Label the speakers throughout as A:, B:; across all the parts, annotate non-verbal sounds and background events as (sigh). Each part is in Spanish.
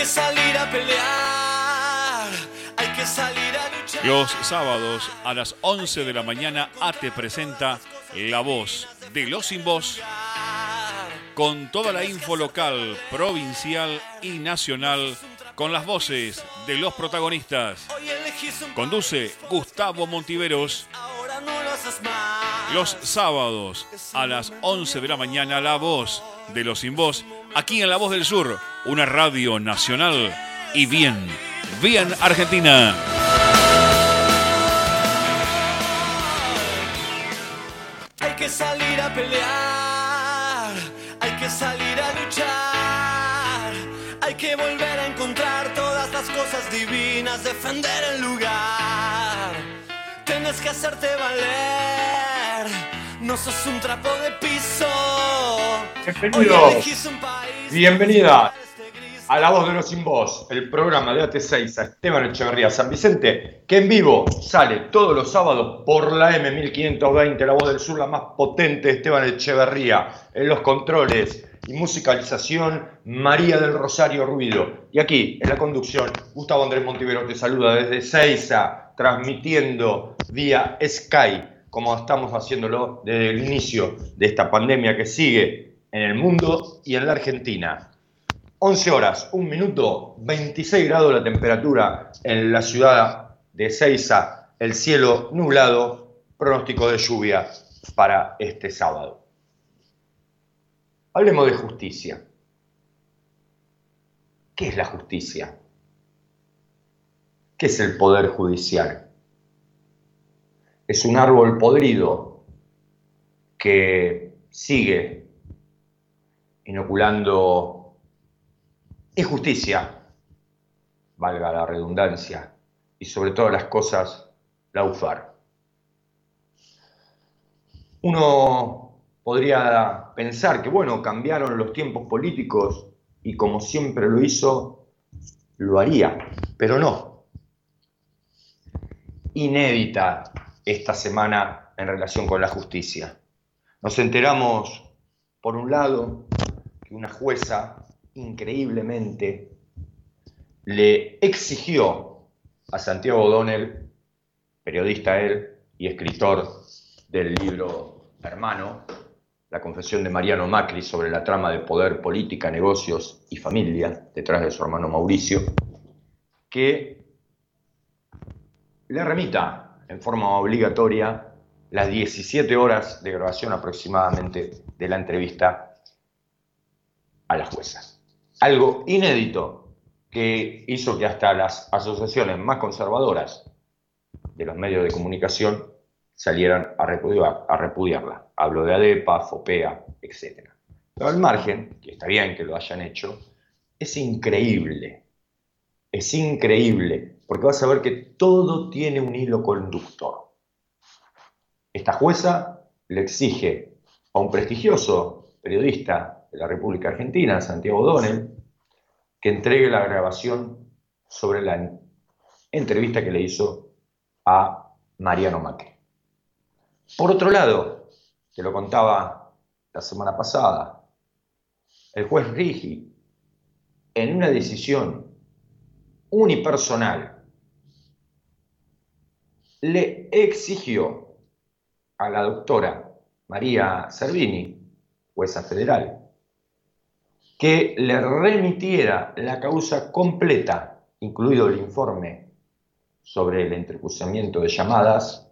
A: que salir a pelear, hay que salir a luchar.
B: Los sábados a las 11 de la mañana ATE presenta La Voz de los Sin Voz con toda la info local, provincial y nacional con las voces de los protagonistas. Conduce Gustavo Montiveros. Los sábados a las 11 de la mañana La Voz de los Sin Voz aquí en La Voz del Sur, una radio nacional y bien, bien argentina.
A: Hay que salir a pelear, hay que salir a luchar, hay que volver a encontrar todas las cosas divinas, defender el lugar. Tienes que hacerte valer, no sos un trapo de piso.
C: Bienvenidos, bienvenida a La Voz de los Sin Voz, el programa de AT6 a Esteban Echeverría San Vicente, que en vivo sale todos los sábados por la M1520, La Voz del Sur, la más potente de Esteban Echeverría, en los controles y musicalización, María del Rosario Ruido. Y aquí, en la conducción, Gustavo Andrés Montivero te saluda desde Seiza, transmitiendo vía Sky, como estamos haciéndolo desde el inicio de esta pandemia que sigue en el mundo y en la Argentina. 11 horas, 1 minuto, 26 grados la temperatura en la ciudad de Ceiza, el cielo nublado, pronóstico de lluvia para este sábado. Hablemos de justicia. ¿Qué es la justicia? ¿Qué es el poder judicial? Es un árbol podrido que sigue inoculando injusticia, valga la redundancia, y sobre todas las cosas, la UFAR. Uno podría pensar que, bueno, cambiaron los tiempos políticos y como siempre lo hizo, lo haría, pero no. Inédita esta semana en relación con la justicia. Nos enteramos, por un lado, que una jueza increíblemente le exigió a Santiago O'Donnell, periodista él y escritor del libro Hermano, la confesión de Mariano Macri sobre la trama de poder, política, negocios y familia detrás de su hermano Mauricio, que le remita en forma obligatoria las 17 horas de grabación aproximadamente de la entrevista a la jueza. Algo inédito que hizo que hasta las asociaciones más conservadoras de los medios de comunicación salieran a, a repudiarla. Hablo de ADEPA, FOPEA, etc. Pero al margen, que está bien que lo hayan hecho, es increíble. Es increíble, porque vas a ver que todo tiene un hilo conductor. Esta jueza le exige a un prestigioso periodista de la República Argentina, Santiago Donel, que entregue la grabación sobre la entrevista que le hizo a Mariano Macri. Por otro lado, te lo contaba la semana pasada, el juez Rigi, en una decisión unipersonal, le exigió a la doctora María Servini, jueza federal, que le remitiera la causa completa, incluido el informe sobre el entrecruzamiento de llamadas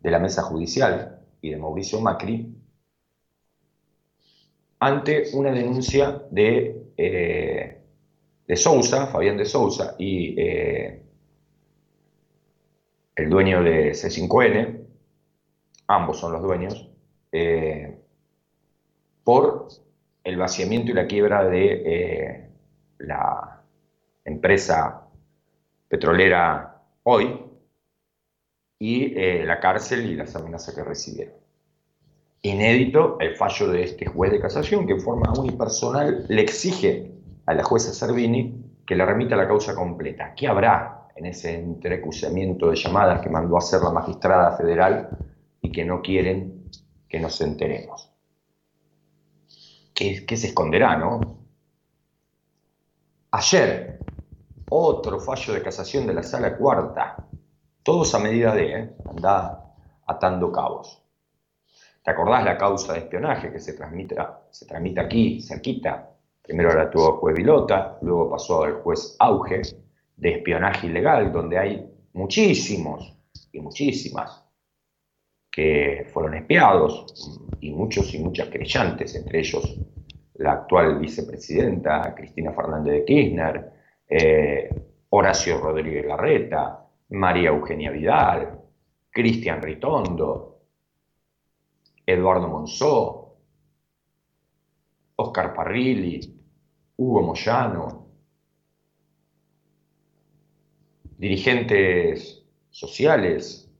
C: de la mesa judicial y de Mauricio Macri, ante una denuncia de, eh, de Sousa, Fabián de Sousa, y eh, el dueño de C5N, ambos son los dueños, eh, por el vaciamiento y la quiebra de la empresa petrolera hoy y la cárcel y las amenazas que recibieron. Inédito el fallo de este juez de casación que en forma unipersonal le exige a la jueza Servini que le remita la causa completa. ¿Qué habrá en ese entrecruzamiento de llamadas que mandó a hacer la magistrada federal y que no quieren que nos enteremos? ¿Qué, qué se esconderá, no? Ayer, otro fallo de casación de la sala cuarta. Todos a medida de, ¿eh? anda atando cabos. ¿Te acordás la causa de espionaje que se transmite, se transmite aquí, cerquita? Primero la tuvo el juez Vilota, luego pasó al juez Auge de espionaje ilegal, donde hay muchísimos y muchísimas que fueron espiados y muchos y muchas creyentes, entre ellos la actual vicepresidenta Cristina Fernández de Kirchner, eh, Horacio Rodríguez Larreta, María Eugenia Vidal, Cristian Ritondo, Eduardo Monzó, Oscar Parrilli, Hugo Moyano, dirigentes sociales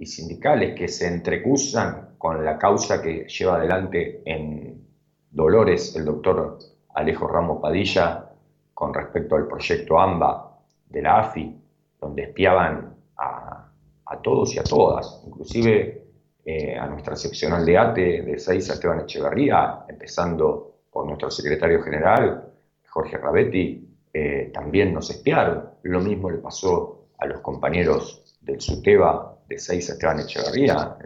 C: y sindicales que se entrecusan con la causa que lleva adelante en Dolores el doctor Alejo Ramos Padilla con respecto al proyecto AMBA de la AFI, donde espiaban a, todos y a todas, inclusive eh, a nuestra seccional de ATE de Seiza Esteban Echeverría, empezando por nuestro secretario general, Jorge Rabetti, eh, también nos espiaron. Lo mismo le pasó a los compañeros del SUTEBA de Seiza Esteban Echeverría,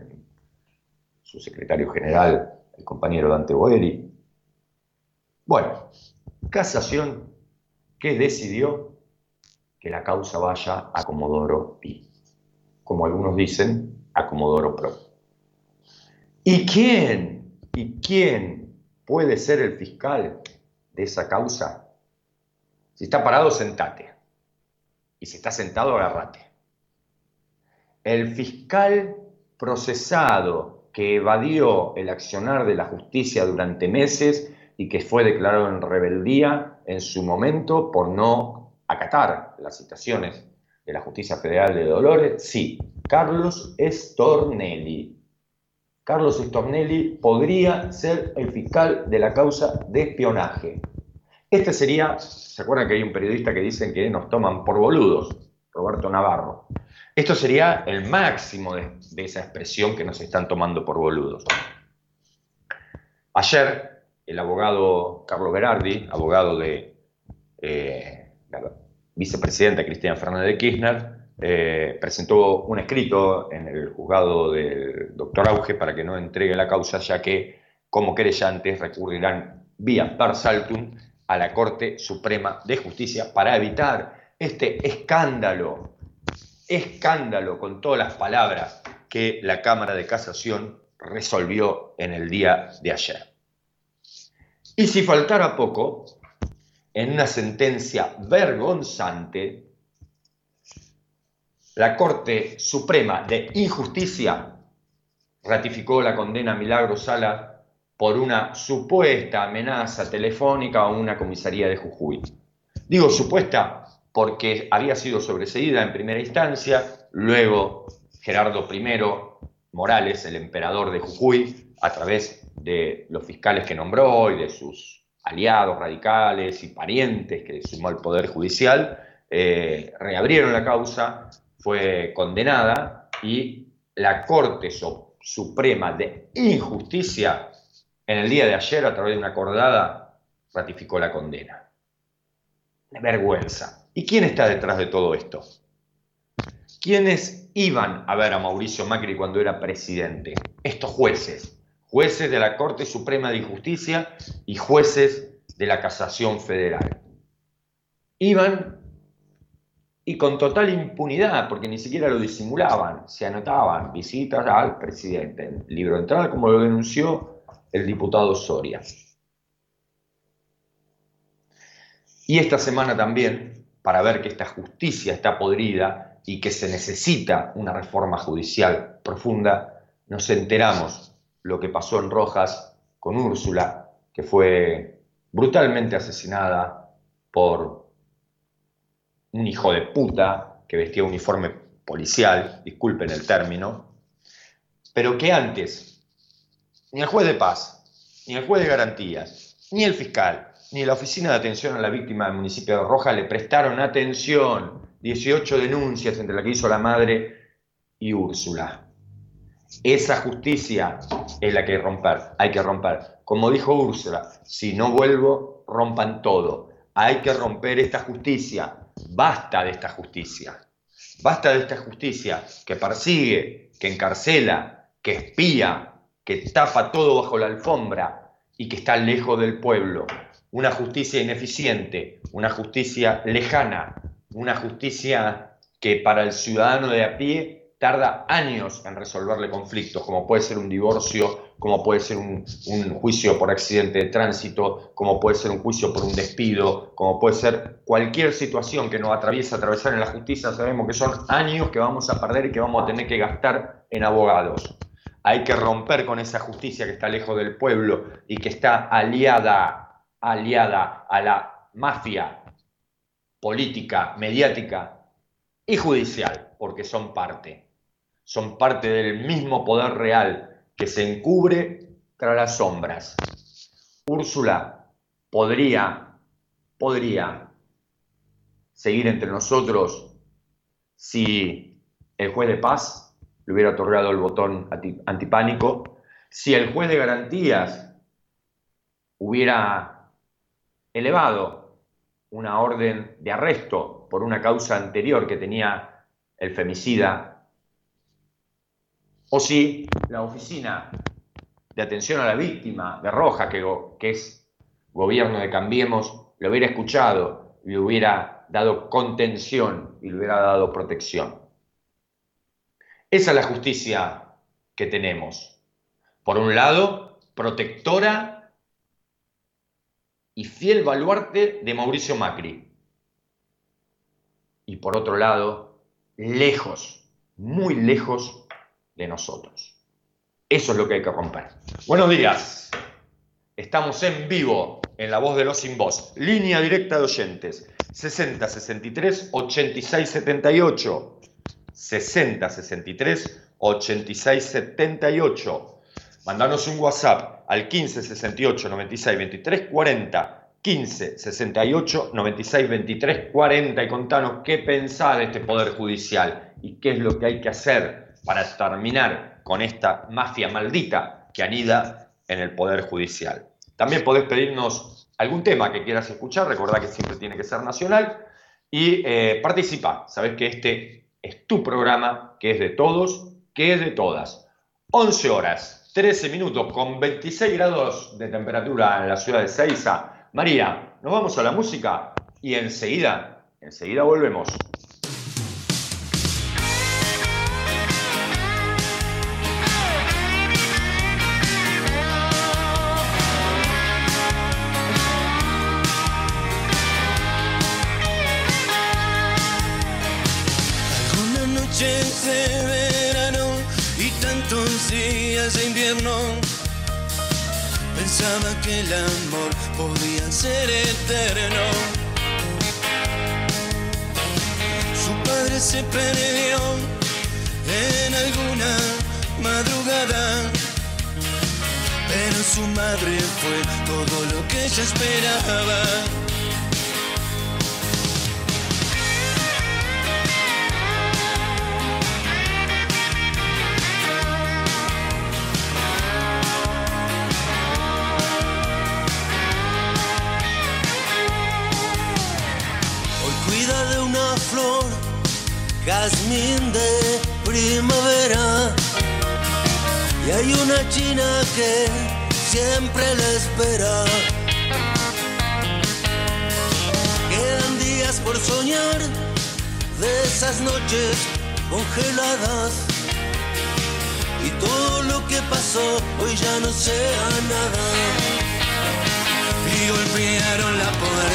C: su secretario general, el compañero Dante Boeri. Bueno, casación que decidió que la causa vaya a Comodoro y, como algunos dicen, a Comodoro Pro. ¿Y quién? ¿Y quién puede ser el fiscal de esa causa? Si está parado, sentate. Y si está sentado, agarrate. El fiscal procesado que evadió el accionar de la justicia durante meses y que fue declarado en rebeldía en su momento por no acatar las citaciones de la justicia federal de Dolores, sí, Carlos Estornelli. Carlos Stornelli podría ser el fiscal de la causa de espionaje. Este sería, ¿se acuerdan que hay un periodista que dicen que nos toman por boludos? Roberto Navarro. Esto sería el máximo de, esa expresión que nos están tomando por boludos. Ayer, el abogado Carlos Berardi, abogado de eh, la vicepresidenta Cristina Fernández de Kirchner, eh, presentó un escrito en el juzgado del doctor Auge para que no entregue la causa, ya que como querellantes recurrirán vía par saltum a la Corte Suprema de Justicia para evitar este escándalo, escándalo con todas las palabras que la Cámara de Casación resolvió en el día de ayer. Y si faltara poco, en una sentencia vergonzante, la Corte Suprema de Injusticia ratificó la condena a Milagro Sala por una supuesta amenaza telefónica a una comisaría de Jujuy. Digo supuesta porque había sido sobreseída en primera instancia, luego Gerardo I Morales, el emperador de Jujuy, a través de los fiscales que nombró y de sus aliados radicales y parientes que sumó al Poder Judicial, eh, reabrieron la causa fue condenada y la Corte Suprema de Injusticia en el día de ayer, a través de una acordada, ratificó la condena. De vergüenza. ¿Y quién está detrás de todo esto? ¿Quiénes iban a ver a Mauricio Macri cuando era presidente? Estos jueces, jueces de la Corte Suprema de Injusticia y jueces de la Casación Federal. Iban y con total impunidad, porque ni siquiera lo disimulaban, se anotaban visitas al presidente, libro de entrada, como lo denunció el diputado Soria. Y esta semana también, para ver que esta justicia está podrida y que se necesita una reforma judicial profunda, nos enteramos lo que pasó en Rojas con Úrsula, que fue brutalmente asesinada por un hijo de puta que vestía uniforme policial, disculpen el término, pero que antes ni el juez de paz, ni el juez de garantías, ni el fiscal, ni la oficina de atención a la víctima del municipio de Roja le prestaron atención. 18 denuncias entre la que hizo la madre y Úrsula. Esa justicia es la que hay que romper, hay que romper. Como dijo Úrsula, si no vuelvo, rompan todo Hay que romper esta justicia. Basta de esta justicia. Basta de esta justicia que persigue, que encarcela, que espía, que tapa todo bajo la alfombra y que está lejos del pueblo. Una justicia ineficiente, una justicia lejana, una justicia que para el ciudadano de a pie tarda años en resolverle conflictos, como puede ser un divorcio, como puede ser un, juicio por accidente de tránsito, como puede ser un juicio por un despido, como puede ser cualquier situación que nos atraviesa atravesar en la justicia, sabemos que son años que vamos a perder y que vamos a tener que gastar en abogados. Hay que romper con esa justicia que está lejos del pueblo y que está aliada, aliada a la mafia política, mediática y judicial, porque son parte son parte del mismo poder real que se encubre tras las sombras. Úrsula podría, podría seguir entre nosotros si el juez de paz le hubiera otorgado el botón antipánico, si el juez de garantías hubiera elevado una orden de arresto por una causa anterior que tenía el femicida o si la oficina de atención a la víctima de Roja, que, que es gobierno de Cambiemos, lo hubiera escuchado y le hubiera dado contención y le hubiera dado protección. Esa es la justicia que tenemos. Por un lado, protectora y fiel baluarte de Mauricio Macri. Y por otro lado, lejos, muy lejos de nosotros. Eso es lo que hay que romper. Buenos días. Estamos en vivo en La Voz de los Sin Voz. Línea directa de oyentes. 60 63 86 78. 60 63 86 78. Mandanos un WhatsApp al 15 68 96 23 40. 15 68 96 23 40 y contanos qué pensás de este Poder Judicial y qué es lo que hay que hacer para terminar con esta mafia maldita que anida en el Poder Judicial. También podés pedirnos algún tema que quieras escuchar, recordá que siempre tiene que ser nacional, y eh, participa. Sabés que este es tu programa, que es de todos, que es de todas. 11 horas, 13 minutos, con 26 grados de temperatura en la ciudad de Seiza. María, nos vamos a la música y enseguida, enseguida volvemos.
A: Pensaba que el amor podía ser eterno. Su padre se perdió en alguna madrugada, pero su madre fue todo lo que ella esperaba. Jazmín de primavera. Y hay una china que siempre le espera. Quedan días por soñar de esas noches congeladas. Y todo lo que pasó hoy ya no sea nada. Y golpearon la puerta.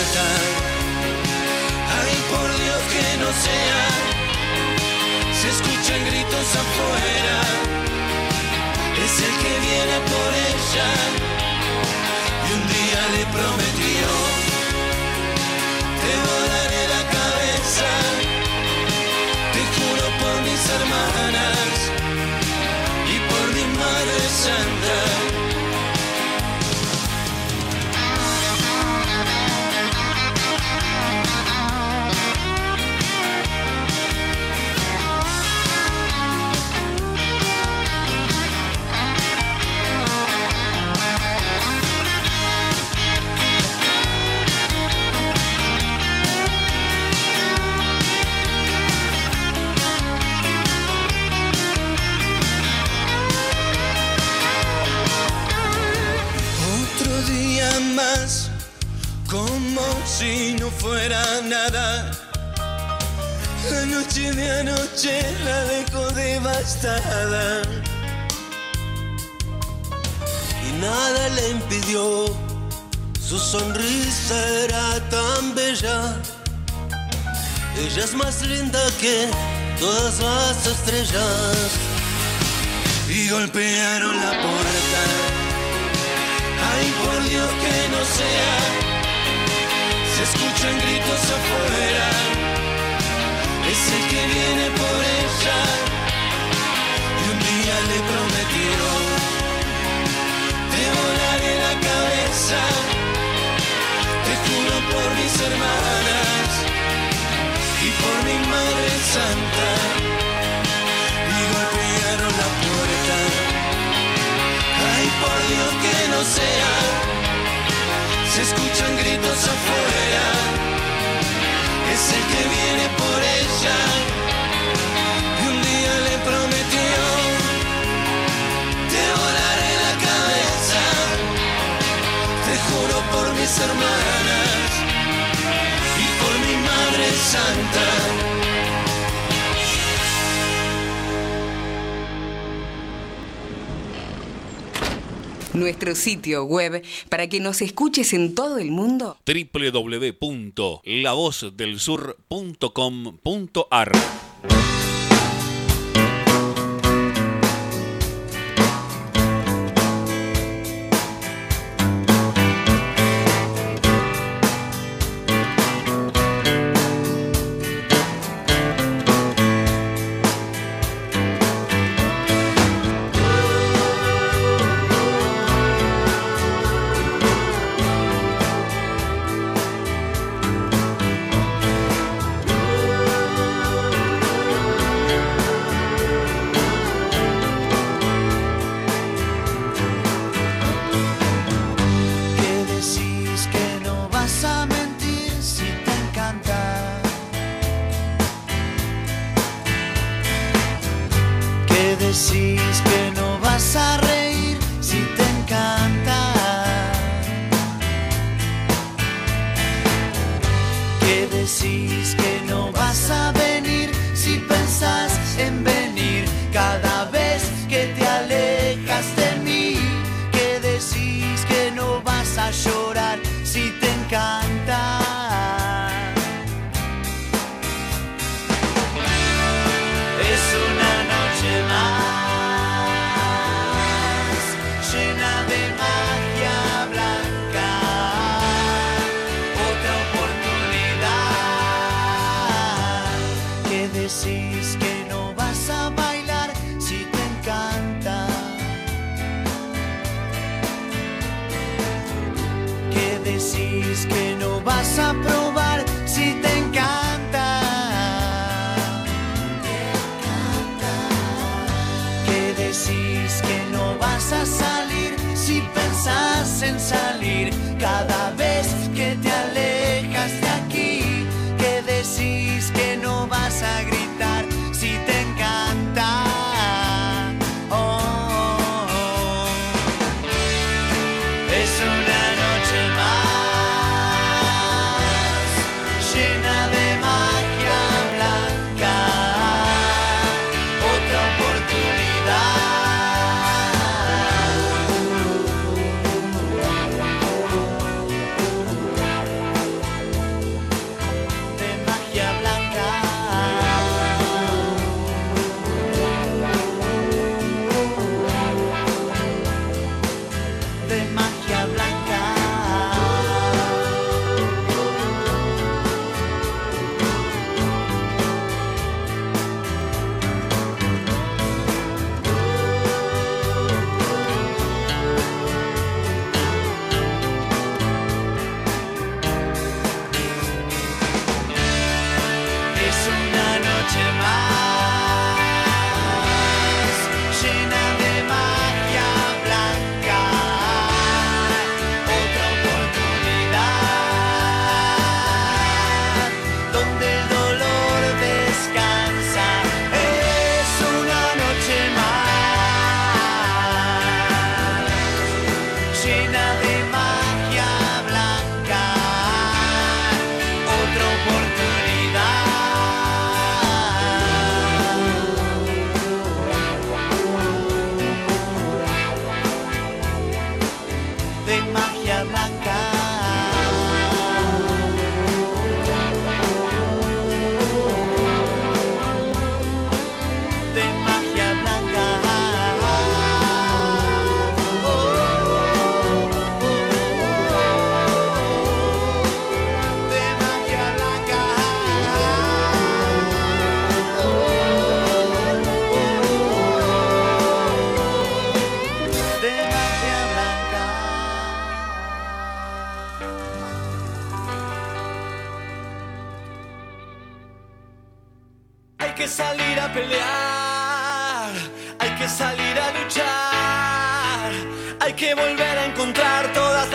A: Y nada le impidió, su sonrisa era tan bella. Ella es más linda que todas las estrellas. Y golpearon la puerta. Ay, por Dios que no sea se escuchan gritos afuera. Es el que viene por ella. Le prometió. Te volaré la cabeza. Te juro por mis hermanas. Y por mi madre santa. Y golpearon la puerta. Ay, por Dios que no sea se escuchan gritos afuera. Es el que viene por ella. Por mis hermanas y por mi Madre Santa.
D: nuestro sitio web para que nos escuches en todo el mundo.
E: www.lavozdelsur.com.ar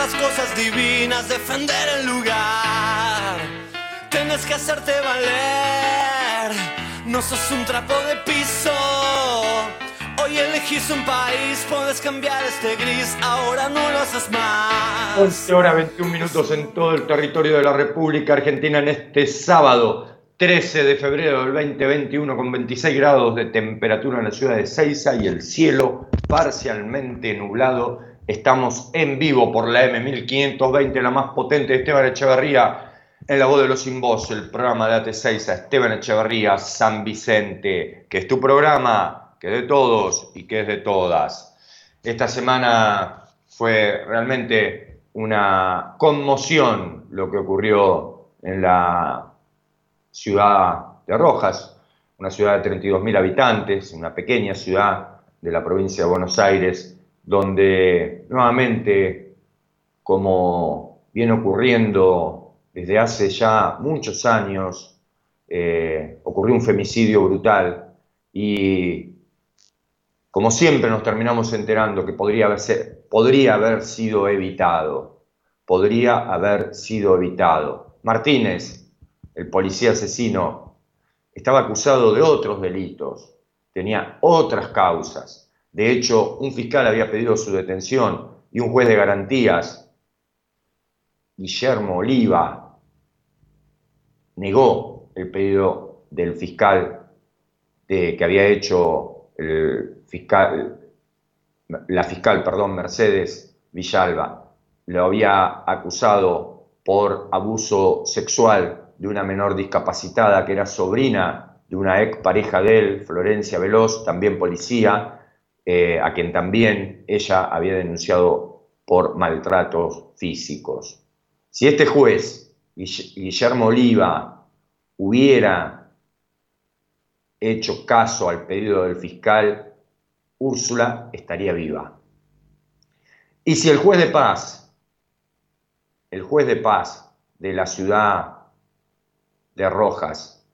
A: las cosas divinas, defender el lugar. Tienes que hacerte valer, no sos un trapo de piso. Hoy elegís un país, puedes cambiar este gris, ahora no lo haces más.
C: 11 horas 21 minutos en todo el territorio de la República Argentina en este sábado 13 de febrero del 2021 con 26 grados de temperatura en la ciudad de Ceiza y el cielo parcialmente nublado. Estamos en vivo por la M1520, la más potente de Esteban Echeverría, en la voz de los sin voz, el programa de AT6 a Esteban Echeverría, San Vicente, que es tu programa que de todos y que es de todas. Esta semana fue realmente una conmoción lo que ocurrió en la ciudad de Rojas, una ciudad de 32.000 habitantes, una pequeña ciudad de la provincia de Buenos Aires, donde nuevamente, como viene ocurriendo desde hace ya muchos años, eh, ocurrió un femicidio brutal y como siempre nos terminamos enterando que podría haber, podría haber sido evitado, podría haber sido evitado. Martínez, el policía asesino, estaba acusado de otros delitos, tenía otras causas. De hecho, un fiscal había pedido su detención y un juez de garantías, Guillermo Oliva, negó el pedido del fiscal de, que había hecho el fiscal, la fiscal, perdón, Mercedes Villalba, lo había acusado por abuso sexual de una menor discapacitada que era sobrina de una ex pareja de él, Florencia Veloz, también policía, eh, a quien también ella había denunciado por maltratos físicos. Si este juez, Guillermo Oliva, hubiera hecho caso al pedido del fiscal, Úrsula estaría viva. Y si el juez de paz, el juez de paz de la ciudad de Rojas,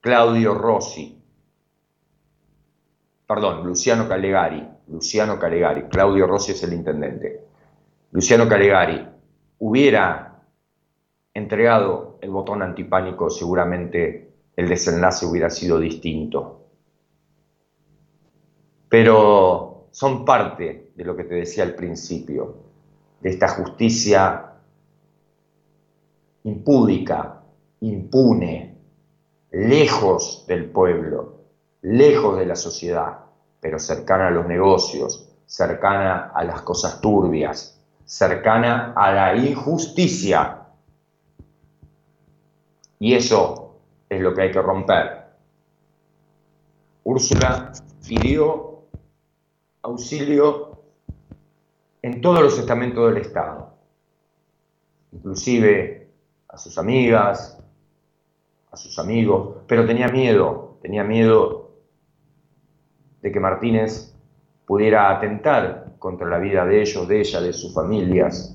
C: Claudio Rossi, perdón, Luciano Calegari, Luciano Calegari, Claudio Rossi es el intendente, Luciano Calegari hubiera entregado el botón antipánico seguramente el desenlace hubiera sido distinto. Pero son parte de lo que te decía al principio, de esta justicia impúdica, impune, lejos del pueblo, lejos de la sociedad, pero cercana a los negocios, cercana a las cosas turbias, cercana a la injusticia. Y eso es lo que hay que romper. Úrsula pidió auxilio en todos los estamentos del Estado, inclusive a sus amigas, a sus amigos, pero tenía miedo, tenía miedo de que Martínez pudiera atentar contra la vida de ellos, de ella, de sus familias,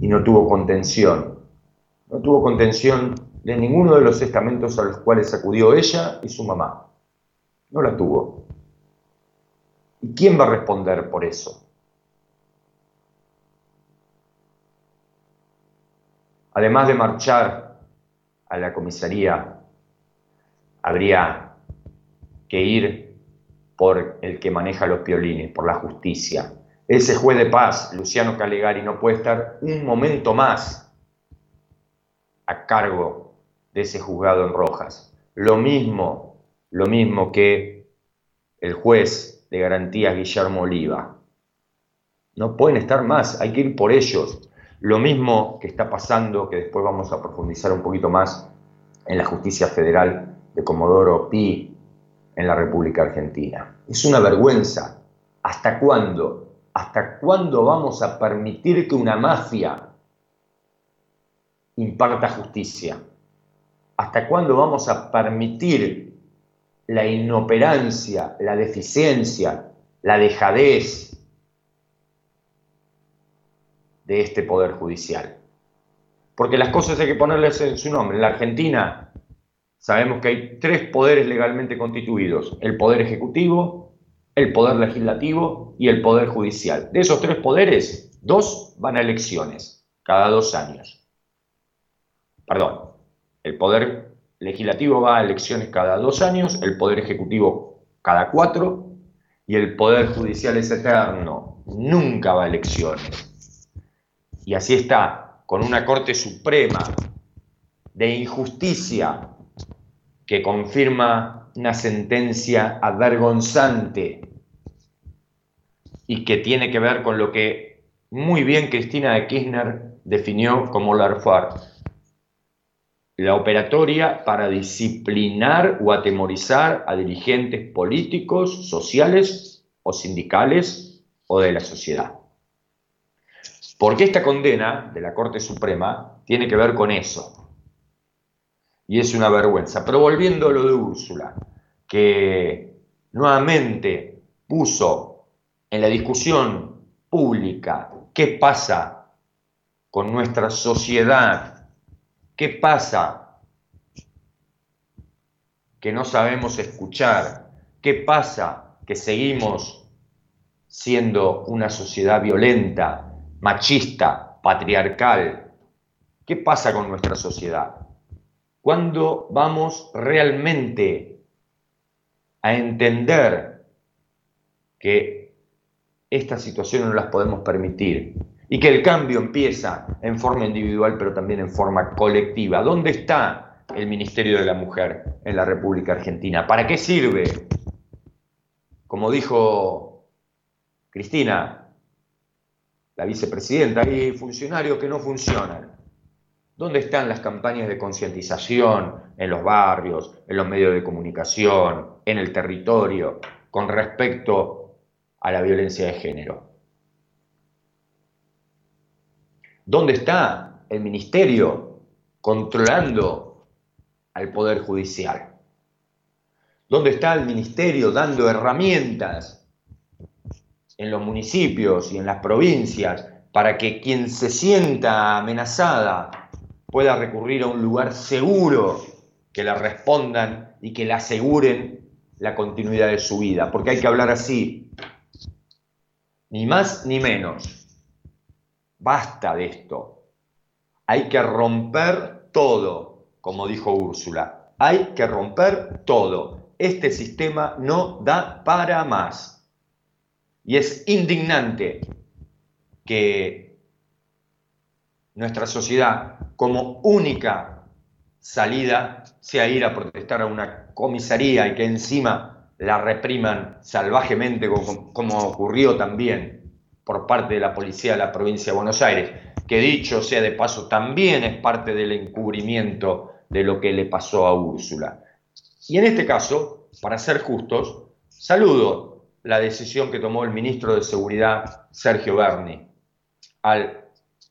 C: y no tuvo contención. No tuvo contención de ninguno de los estamentos a los cuales acudió ella y su mamá. No la tuvo. ¿Y quién va a responder por eso? Además de marchar a la comisaría, habría que ir por el que maneja los piolines, por la justicia. Ese juez de paz, Luciano Calegari, no puede estar un momento más a cargo de ese juzgado en Rojas. Lo mismo, lo mismo que el juez de garantías Guillermo Oliva. No pueden estar más, hay que ir por ellos. Lo mismo que está pasando, que después vamos a profundizar un poquito más en la justicia federal de Comodoro Pi en la República Argentina. Es una vergüenza. ¿Hasta cuándo? ¿Hasta cuándo vamos a permitir que una mafia imparta justicia? ¿Hasta cuándo vamos a permitir la inoperancia, la deficiencia, la dejadez de este Poder Judicial? Porque las cosas hay que ponerles en su nombre. En la Argentina sabemos que hay tres poderes legalmente constituidos, el poder ejecutivo, el poder legislativo y el poder judicial. De esos tres poderes, dos van a elecciones cada dos años. Perdón, el poder legislativo va a elecciones cada dos años, el poder ejecutivo cada cuatro y el poder judicial es eterno, nunca va a elecciones. Y así está, con una Corte Suprema de injusticia que confirma una sentencia avergonzante y que tiene que ver con lo que muy bien Cristina de Kirchner definió como la la operatoria para disciplinar o atemorizar a dirigentes políticos, sociales o sindicales o de la sociedad. Porque esta condena de la Corte Suprema tiene que ver con eso. Y es una vergüenza. Pero volviendo a lo de Úrsula, que nuevamente puso en la discusión pública qué pasa con nuestra sociedad ¿Qué pasa? Que no sabemos escuchar. ¿Qué pasa? Que seguimos siendo una sociedad violenta, machista, patriarcal. ¿Qué pasa con nuestra sociedad? ¿Cuándo vamos realmente a entender que estas situaciones no las podemos permitir? y que el cambio empieza en forma individual pero también en forma colectiva. ¿Dónde está el Ministerio de la Mujer en la República Argentina? ¿Para qué sirve? Como dijo Cristina, la vicepresidenta, hay funcionarios que no funcionan. ¿Dónde están las campañas de concientización en los barrios, en los medios de comunicación, en el territorio, con respecto a la violencia de género? ¿Dónde está el ministerio controlando al Poder Judicial? ¿Dónde está el ministerio dando herramientas en los municipios y en las provincias para que quien se sienta amenazada pueda recurrir a un lugar seguro que la respondan y que le aseguren la continuidad de su vida? Porque hay que hablar así, ni más ni menos. Basta de esto. Hay que romper todo, como dijo Úrsula. Hay que romper todo. Este sistema no da para más. Y es indignante que nuestra sociedad, como única salida, sea ir a protestar a una comisaría y que encima la repriman salvajemente, como, ocurrió también por parte de la policía de la provincia de Buenos Aires, que dicho sea de paso también es parte del encubrimiento de lo que le pasó a Úrsula. Y en este caso, para ser justos, saludo la decisión que tomó el ministro de Seguridad, Sergio Berni, al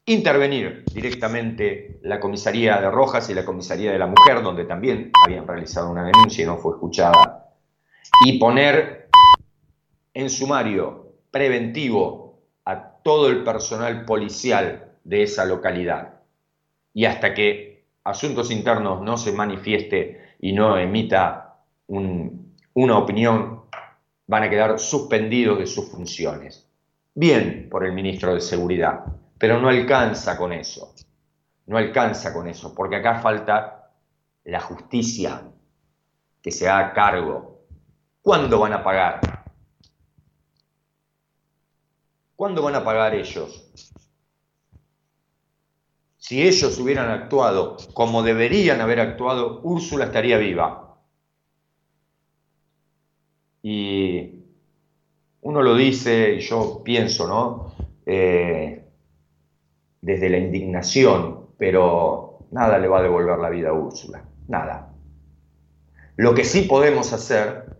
C: intervenir directamente la comisaría de Rojas y la comisaría de la Mujer, donde también habían realizado una denuncia y no fue escuchada, y poner en sumario preventivo a todo el personal policial de esa localidad. Y hasta que Asuntos Internos no se manifieste y no emita una opinión, van a quedar suspendidos de sus funciones. Bien por el ministro de Seguridad, pero no alcanza con eso. No alcanza con eso, porque acá falta la justicia que se haga cargo. ¿Cuándo van a pagar? ¿Cuándo van a pagar ellos? Si ellos hubieran actuado como deberían haber actuado, Úrsula estaría viva. Y uno lo dice, y yo pienso, ¿no? Eh, desde la indignación, pero nada le va a devolver la vida a Úrsula, nada. Lo que sí podemos hacer,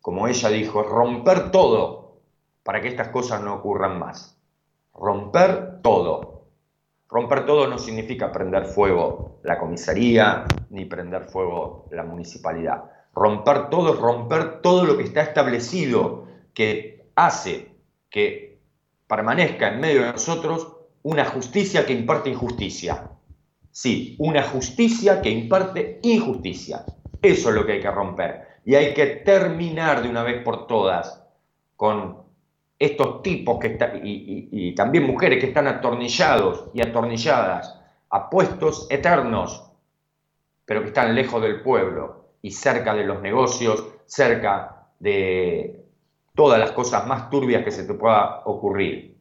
C: como ella dijo, es romper todo para que estas cosas no ocurran más. Romper todo. Romper todo no significa prender fuego la comisaría ni prender fuego la municipalidad. Romper todo es romper todo lo que está establecido que hace que permanezca en medio de nosotros una justicia que imparte injusticia. Sí, una justicia que imparte injusticia. Eso es lo que hay que romper. Y hay que terminar de una vez por todas con estos tipos que están, y, también mujeres que están atornillados y atornilladas a puestos eternos, pero que están lejos del pueblo y cerca de los negocios, cerca de todas las cosas más turbias que se te pueda ocurrir,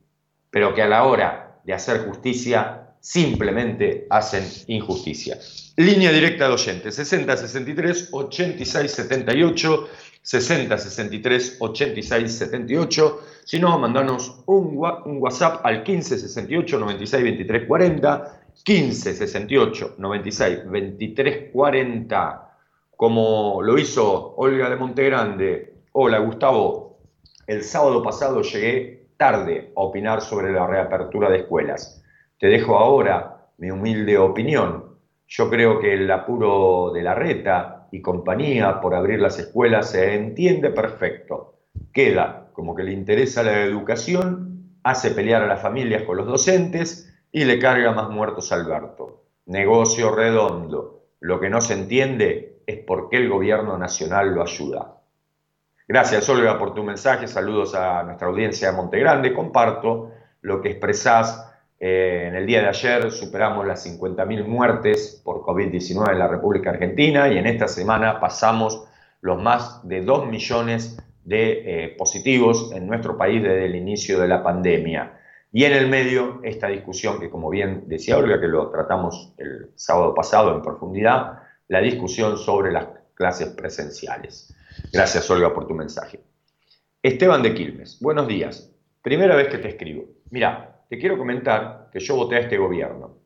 C: pero que a la hora de hacer justicia simplemente hacen injusticia. Línea directa de oyentes, 60 63 86 78, 60 63 86 78. Si no, mandanos un, un WhatsApp al 15 68 96 23 40, 15 68 96 23 40, como lo hizo Olga de Montegrande. Hola Gustavo, el sábado pasado llegué tarde opinar sobre la reapertura de escuelas. Te dejo ahora mi humilde opinión. Yo creo que el apuro de la reta y compañía por abrir las escuelas se entiende perfecto. Queda como que le interesa la educación, hace pelear a las familias con los docentes y le carga más muertos a Alberto. Negocio redondo. Lo que no se entiende es por qué el gobierno nacional lo ayuda. Gracias, Olga, por tu mensaje. Saludos a nuestra audiencia de Montegrande. Comparto lo que expresás eh, en el día de ayer superamos las 50.000 muertes por COVID-19 en la República Argentina y en esta semana pasamos los más de 2 millones de eh, positivos en nuestro país desde el inicio de la pandemia. Y en el medio, esta discusión que, como bien decía Olga, que lo tratamos el sábado pasado en profundidad, la discusión sobre las clases presenciales. Gracias, Olga, por tu mensaje. Esteban de Quilmes, buenos días. Primera vez que te escribo. Mira, te quiero comentar que yo voté a este gobierno.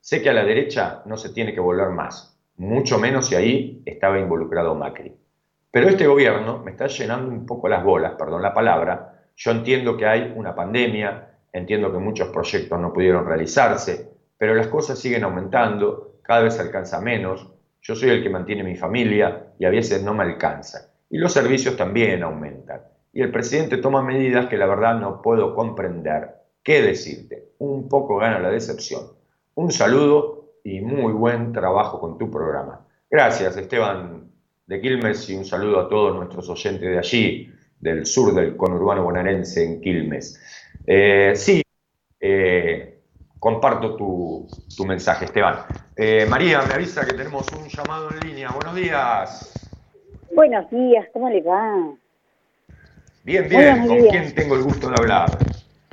C: Sé que a la derecha no se tiene que volver más, mucho menos si ahí estaba involucrado Macri. Pero este gobierno me está llenando un poco las bolas, perdón la palabra. Yo entiendo que hay una pandemia, entiendo que muchos proyectos no pudieron realizarse, pero las cosas siguen aumentando, cada vez alcanza menos. Yo soy el que mantiene mi familia y a veces no me alcanza. Y los servicios también aumentan. Y el presidente toma medidas que la verdad no puedo comprender. ¿Qué decirte? Un poco gana la decepción. Un saludo y muy buen trabajo con tu programa. Gracias, Esteban de Quilmes, y un saludo a todos nuestros oyentes de allí, del sur del conurbano bonaerense en Quilmes. Eh, sí, eh, comparto tu, mensaje, Esteban. Eh, María, me avisa que tenemos un llamado en línea. Buenos días.
F: Buenos días, ¿cómo le va?
C: Bien, bien. ¿Con quién tengo el gusto de hablar?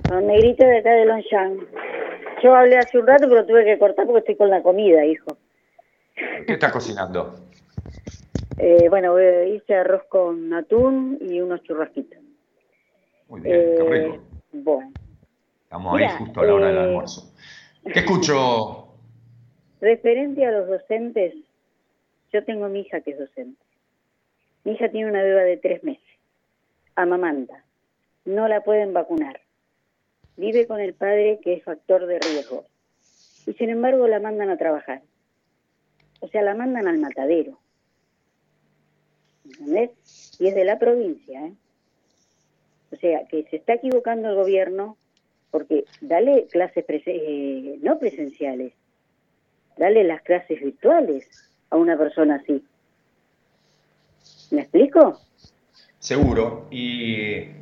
F: Con Negrito de acá de Longchamp. Yo hablé hace un rato, pero tuve que cortar porque estoy con la comida, hijo.
C: ¿Qué estás cocinando?
F: Eh, bueno, hice arroz con atún y unos churrasquitos.
C: Muy bien, qué eh, rico.
F: Bueno.
C: Estamos ahí justo a la hora del eh, almuerzo. ¿Qué escucho?
F: Referente a los docentes, yo tengo mi hija que es docente. Mi hija tiene una beba de tres meses, amamanta, no la pueden vacunar vive con el padre que es factor de riesgo. Y sin embargo la mandan a trabajar. O sea, la mandan al matadero. ¿Entendés? Y es de la provincia, ¿eh? O sea, que se está equivocando el gobierno porque dale clases eh, no presenciales, dale las clases virtuales a una persona así. ¿Me explico?
C: Seguro. Y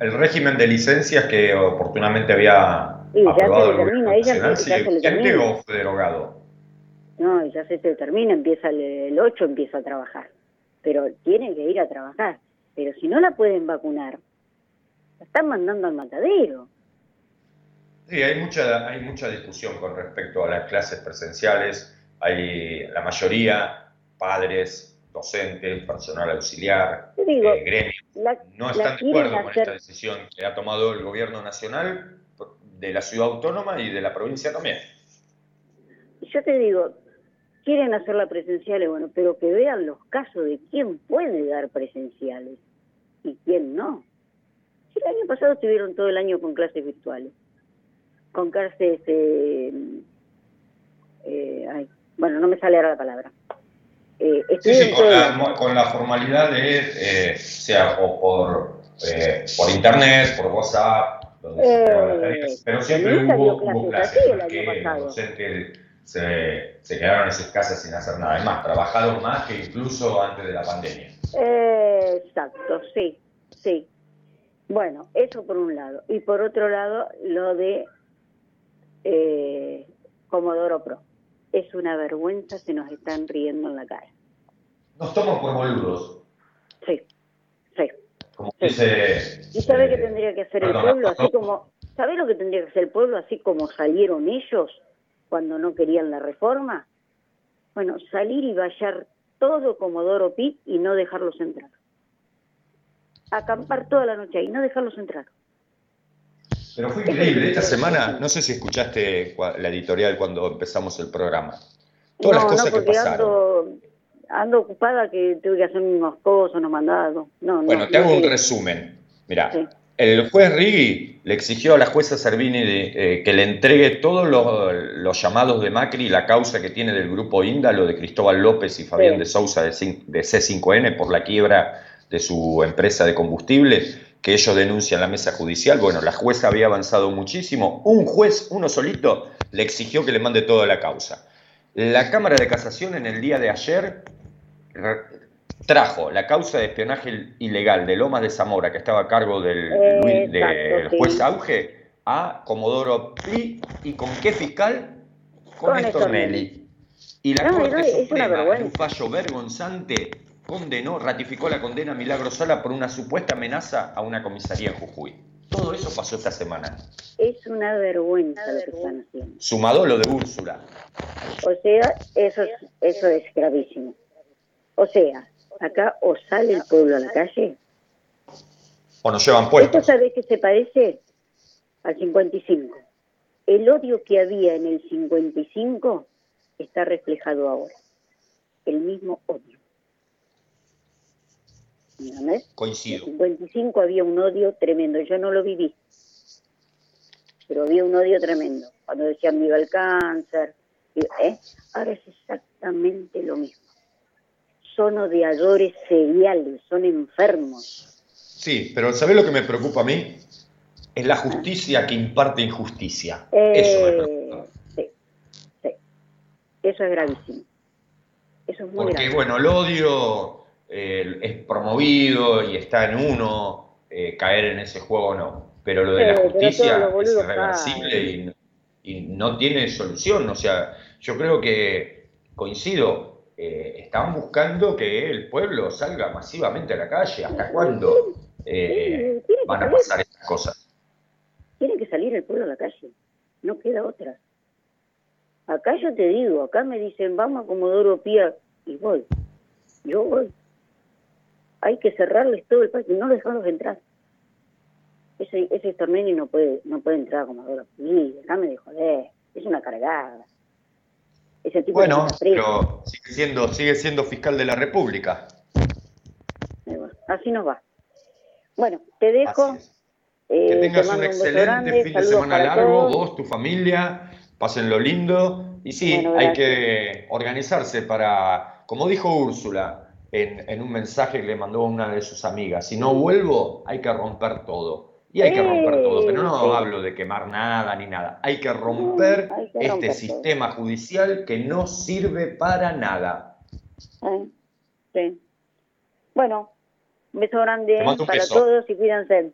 C: el régimen de licencias que oportunamente había aprobado el gobierno nacional sigue o fue derogado?
F: No, ya se termina, empieza el, 8, empieza a trabajar. Pero tiene que ir a trabajar. Pero si no la pueden vacunar, la están mandando al matadero.
C: Sí, hay mucha, hay mucha discusión con respecto a las clases presenciales. Hay la mayoría, padres, docentes, personal auxiliar, eh, gremios, no están de acuerdo con esta decisión que ha tomado el gobierno nacional de la ciudad autónoma y de la provincia también.
F: Yo te digo, quieren hacerla presenciales, bueno, pero que vean los casos de quién puede dar presenciales y quién no. el año pasado estuvieron todo el año con clases virtuales, con clases, eh, eh, bueno, no me sale ahora la palabra.
C: Eh, sí, sí, con la, con la, formalidad de, eh, sea o por, eh, por internet, por WhatsApp, donde se las pero siempre hubo, hubo clases, que el docente se, quedaron en sus casas sin hacer nada. Además, trabajaron más que incluso antes de la pandemia.
F: exacto, sí, sí. Bueno, eso por un lado. Y por otro lado, lo de eh, Comodoro Pro. Es una vergüenza, se nos están riendo en la cara.
C: Nos toman por boludos.
F: Sí, sí.
C: Como dice...
F: ¿Y sabe qué eh, tendría que hacer el pueblo? Así como, ¿Sabe lo que tendría que hacer el pueblo? Así como salieron ellos cuando no querían la reforma. Bueno, salir y vallar todo Comodoro Pi y no dejarlos entrar. Acampar toda la noche ahí, y no dejarlos entrar.
C: Pero fue increíble. Esta semana, no sé si escuchaste la editorial cuando empezamos el programa. Todas las cosas que pasaron.
F: Ando, ocupada que tuve que hacer unos cosas, unos mandados. No,
C: bueno, te hago un resumen. Mira, el juez Rigui le exigió a la jueza Servini eh, que le entregue todos los, llamados de Macri y la causa que tiene del grupo Índalo de Cristóbal López y Fabián de Sousa de, de C5N por la quiebra de su empresa de combustible que ellos denuncian la mesa judicial. Bueno, la jueza había avanzado muchísimo. Un juez, uno solito, le exigió que le mande toda la causa. La Cámara de Casación en el día de ayer trajo la causa de espionaje ilegal de Lomas de Zamora, que estaba a cargo del, juez Auge, a Comodoro Pli y con qué fiscal? Con, con Y la Corte Suprema, en un fallo vergonzante, condenó, ratificó la condena a Milagro Sala por una supuesta amenaza a una comisaría en Jujuy. Todo eso pasó esta semana.
F: Es una vergüenza lo que están haciendo.
C: Sumado lo de Úrsula.
F: O sea, eso, eso es gravísimo. O sea, acá o sale el pueblo a la calle.
C: O nos llevan puestos.
F: ¿Esto sabés que se parece al 55? El odio que había en el 55 está reflejado ahora. El mismo odio.
C: Coincido.
F: En 55 había un odio tremendo, yo no lo viví, pero había un odio tremendo. Cuando decían viva el cáncer, ¿eh? ahora es exactamente lo mismo. Son odiadores seriales, son enfermos.
C: Sí, pero ¿sabes lo que me preocupa a mí? Es la justicia que imparte injusticia. Eso
F: eh, Sí, sí. Eso es gravísimo. Eso es muy
C: Porque, bueno, el odio eh, es promovido y está en uno eh, caer en ese juego no. Pero lo de la justicia es irreversible y, no tiene solución. O sea, yo creo que coincido, eh, están buscando que el pueblo salga masivamente a la calle. ¿Hasta cuándo van a pasar estas cosas?
F: Tiene que salir el pueblo a la calle, no queda otra. Acá yo te digo, acá me dicen, vamos a Comodoro Pía, y voy. Yo voy hay que cerrarles todo el país, no dejarlos entrar. Ese, ese no puede, no puede entrar como Sí, déjame de joder, es una cargada.
C: Ese tipo bueno, pero sigue siendo, sigue siendo fiscal de la República.
F: así nos va. Bueno, te dejo.
C: que eh, tengas un excelente fin de semana largo, vos, tu familia, pasen lo lindo. Y sí, hay que organizarse para, como dijo Úrsula, en, un mensaje que le mandó una de sus amigas. Si no vuelvo, hay que romper todo. Y hay que romper todo, pero no hablo de quemar nada ni nada. Hay que romper este sistema judicial que no sirve para nada.
F: Sí. Bueno, un beso grande para todos y cuídense.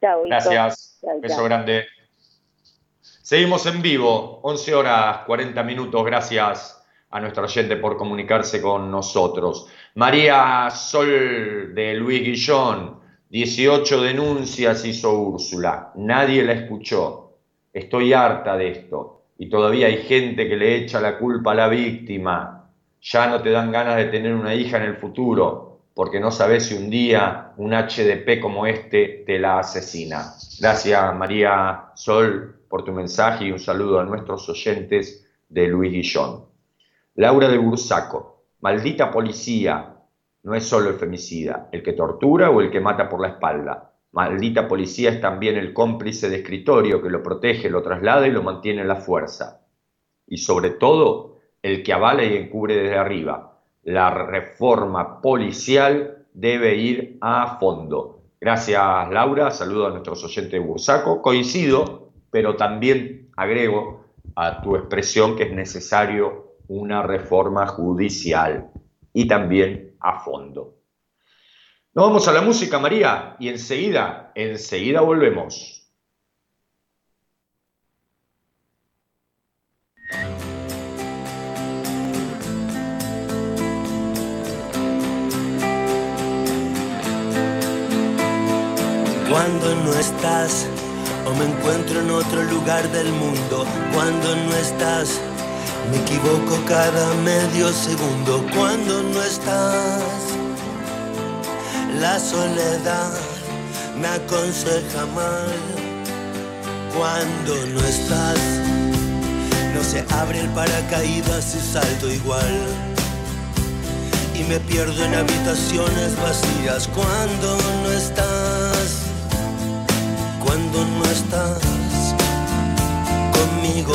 F: Chao.
C: Gracias. beso grande. Seguimos en vivo, 11 horas 40 minutos. Gracias a nuestro oyente por comunicarse con nosotros. María Sol de Luis Guillón, 18 denuncias hizo Úrsula, nadie la escuchó. Estoy harta de esto y todavía hay gente que le echa la culpa a la víctima. Ya no te dan ganas de tener una hija en el futuro porque no sabes si un día un HDP como este te la asesina. Gracias María Sol por tu mensaje y un saludo a nuestros oyentes de Luis Guillón. Laura de Bursaco, maldita policía, no es solo el femicida, el que tortura o el que mata por la espalda. Maldita policía es también el cómplice de escritorio que lo protege, lo traslada y lo mantiene en la fuerza. Y sobre todo, el que avala y encubre desde arriba. La reforma policial debe ir a fondo. Gracias, Laura. Saludo a nuestros oyentes de Bursaco. Coincido, pero también agrego a tu expresión que es necesario una reforma judicial y también a fondo. Nos vamos a la música, María, y enseguida, enseguida volvemos.
A: Cuando no estás o me encuentro en otro lugar del mundo, cuando no estás, me equivoco cada medio segundo, cuando no estás, la soledad me aconseja mal, cuando no estás, no se abre el paracaídas y salto igual. Y me pierdo en habitaciones vacías cuando no estás. Cuando no estás conmigo,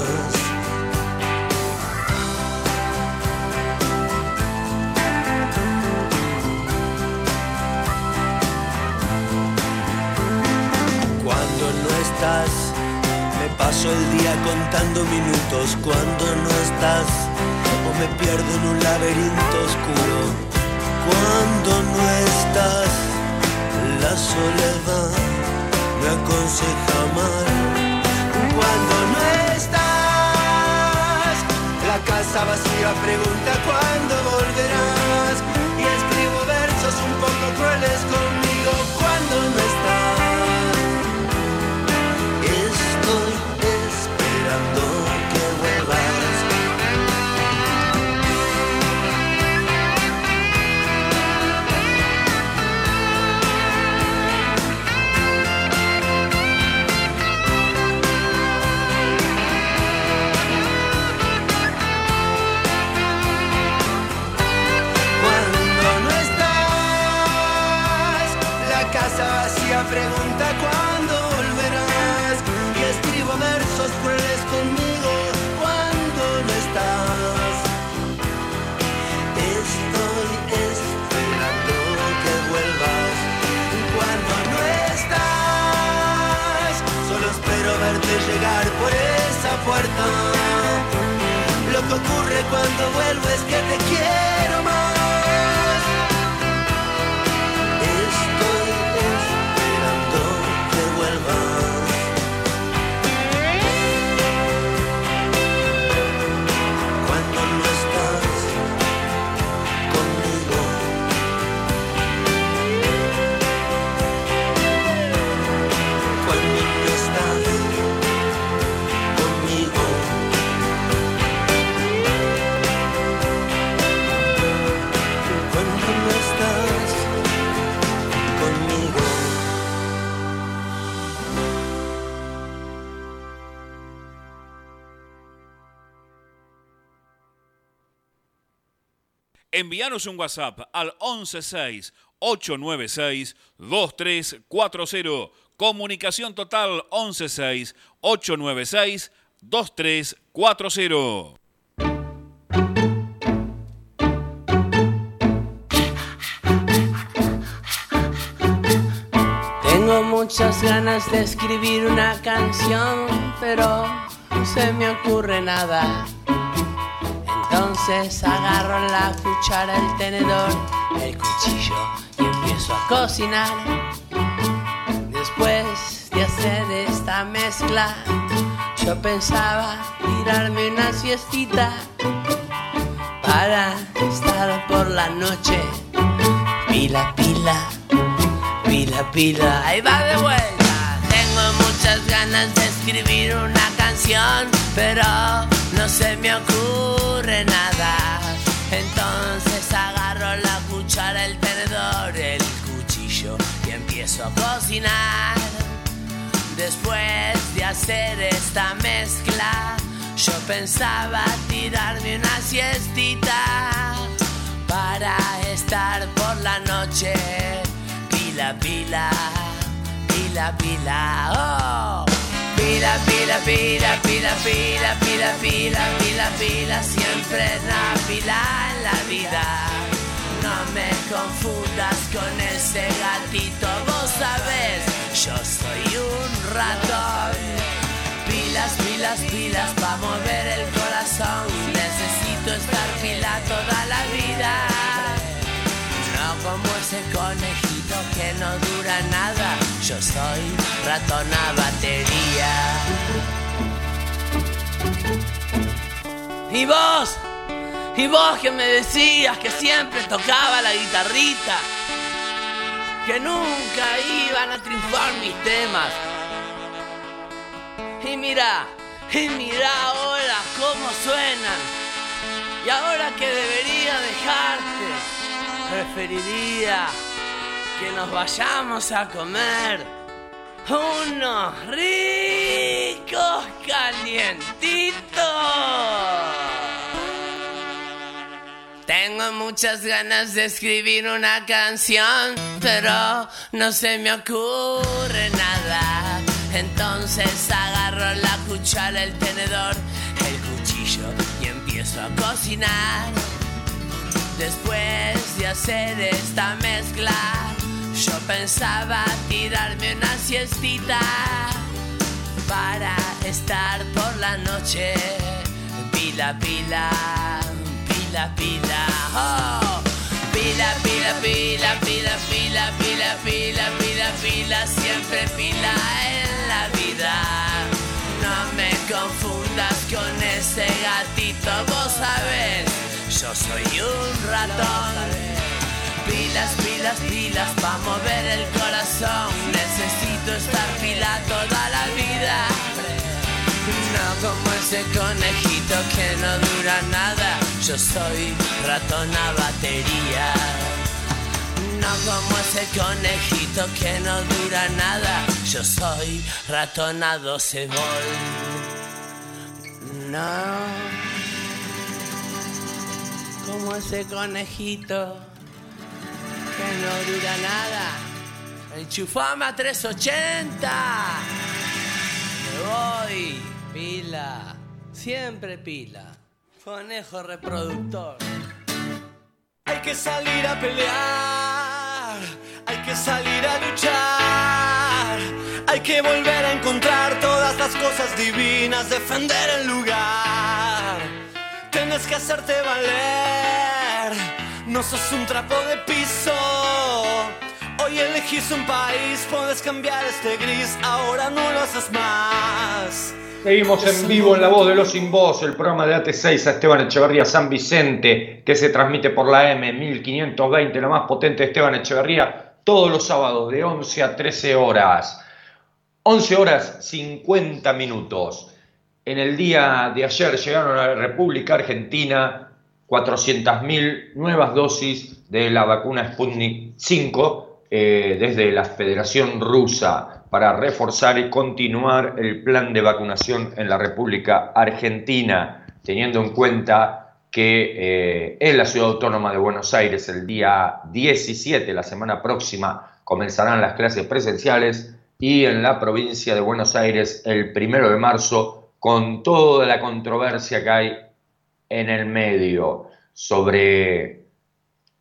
A: Me paso el día contando minutos cuando no estás. O me pierdo en un laberinto oscuro cuando no estás. La soledad me aconseja mal cuando no estás. La casa vacía pregunta cuándo volverás. Que ocurre cuando vuelvo es que te quiero más.
B: Envíanos un WhatsApp al 116 896 2340. Comunicación total 116 896 2340.
G: Tengo muchas ganas de escribir una canción, pero no se me ocurre nada. Entonces agarro la cuchara, el tenedor, el cuchillo y empiezo a cocinar. Después de hacer esta mezcla, yo pensaba tirarme una siestita para estar por la noche. Pila, pila, pila, pila, ahí va de vuelta. Muchas ganas de escribir una canción, pero no se me ocurre nada. Entonces agarro la cuchara, el tenedor, el cuchillo y empiezo a cocinar. Después de hacer esta mezcla, yo pensaba tirarme una siestita para estar por la noche. Pila, pila pila, pila, oh. Pila, pila, pila, pila, pila, pila, pila, pila, pila, siempre una pila en la vida. No me confundas con ese gatito, vos sabés, yo soy un ratón. Pilas, pilas, pilas, para mover el corazón, necesito estar pila toda la vida. No como ese conejito que no dura nada, yo soy ratona batería. ¿Y vos? ¿Y vos que me decías que siempre tocaba la guitarrita? Que nunca iban a triunfar mis temas. Y mira, y mira ahora cómo suenan. Y ahora que debería dejarte, preferiría que nos vayamos a comer unos ricos calientitos. Tengo muchas ganas de escribir una canción, pero no se me ocurre nada. Entonces agarro la cuchara, el tenedor, el cuchillo y empiezo a cocinar. Después de hacer esta mezcla, yo pensaba tirarme una siestita para estar por la noche. Pila pila pila pila oh. pila pila pila pila pila pila pila pila pila siempre pila en la vida. No me confundas con ese gatito vos sabés yo soy un ratón Pilas, pilas, pilas, pa' mover el corazón. Necesito estar pila toda la vida. No como ese conejito que no dura nada. Yo soy ratona batería. No como ese conejito que no dura nada. Yo soy ratona 12 volt. No. Como ese conejito que no dura nada. Enchufama 380. Me voy. Pila. Siempre pila. Conejo reproductor.
A: Hay que salir a pelear, hay que salir a luchar, hay que volver a encontrar todas las cosas divinas, defender el lugar. Tienes que hacerte valer, no sos un trapo de piso. Hoy elegís un país, puedes cambiar este gris, ahora no lo haces más.
C: Seguimos en vivo en La Voz de los Sin Voz, el programa de AT6 a Esteban Echeverría San Vicente, que se transmite por la M 1520, la más potente de Esteban Echeverría, todos los sábados de 11 a 13 horas. 11 horas 50 minutos. En el día de ayer llegaron a la República Argentina 400.000 nuevas dosis de la vacuna Sputnik 5 eh, desde la Federación Rusa para reforzar y continuar el plan de vacunación en la República Argentina, teniendo en cuenta que eh, en la Ciudad Autónoma de Buenos Aires el día 17, la semana próxima, comenzarán las clases presenciales y en la provincia de Buenos Aires el primero de marzo, con toda la controversia que hay en el medio sobre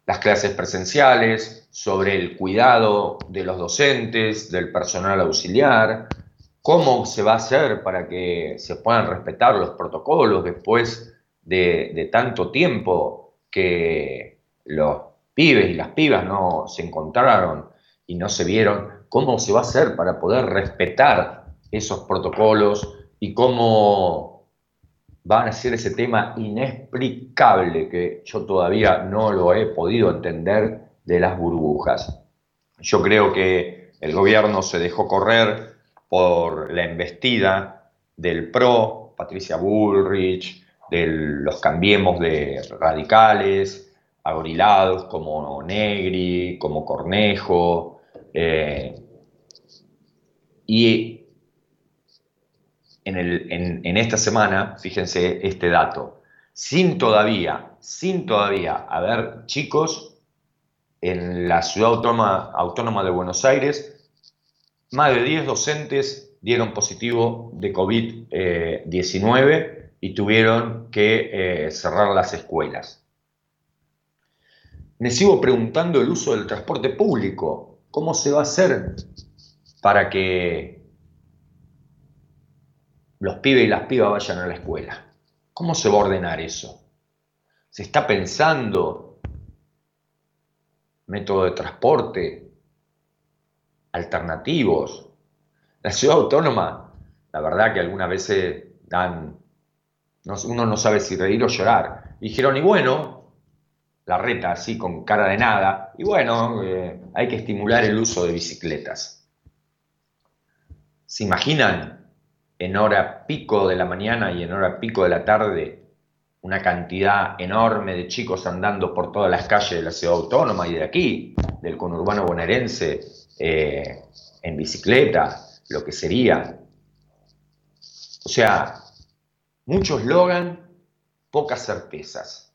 C: las clases presenciales, sobre el cuidado de los docentes, del personal auxiliar, cómo se va a hacer para que se puedan respetar los protocolos después de, tanto tiempo que los pibes y las pibas no se encontraron y no se vieron, cómo se va a hacer para poder respetar esos protocolos y cómo van a ser ese tema inexplicable que yo todavía no lo he podido entender de las burbujas. Yo creo que el gobierno se dejó correr por la embestida del PRO, Patricia Bullrich, de los cambiemos de radicales, agorilados como Negri, como Cornejo, eh, y en, esta semana, fíjense este dato, sin todavía, sin todavía haber chicos en la ciudad autónoma, de Buenos Aires más de 10 docentes dieron positivo de COVID-19 y tuvieron que eh, cerrar las escuelas. Me sigo preguntando el uso del transporte público. ¿Cómo se va a hacer para que los pibes y las pibas vayan a la escuela? ¿Cómo se va a ordenar eso? ¿Se está pensando método de transporte alternativos? La ciudad autónoma, la verdad que algunas veces dan, uno no sabe si reír o llorar. Dijeron, y bueno, la reta así con cara de nada, y bueno, eh, hay que estimular el uso de bicicletas. ¿Se imaginan en hora pico de la mañana y en hora pico de la tarde una cantidad enorme de chicos andando por todas las calles de la ciudad autónoma y de aquí, del conurbano bonaerense, eh, en bicicleta, lo que sería. O sea, muchos logran, pocas certezas.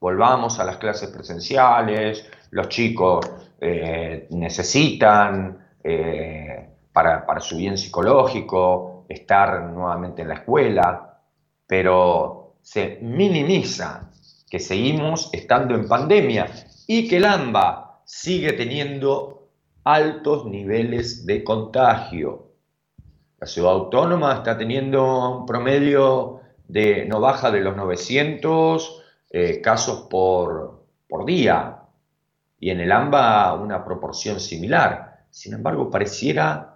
C: Volvamos a las clases presenciales, los chicos eh, necesitan eh, para, para su bien psicológico estar nuevamente en la escuela, pero se minimiza que seguimos estando en pandemia y que el AMBA sigue teniendo altos niveles de contagio. La ciudad autónoma está teniendo un promedio de no baja de los 900 eh, casos por, por día y en el AMBA una proporción similar. Sin embargo, pareciera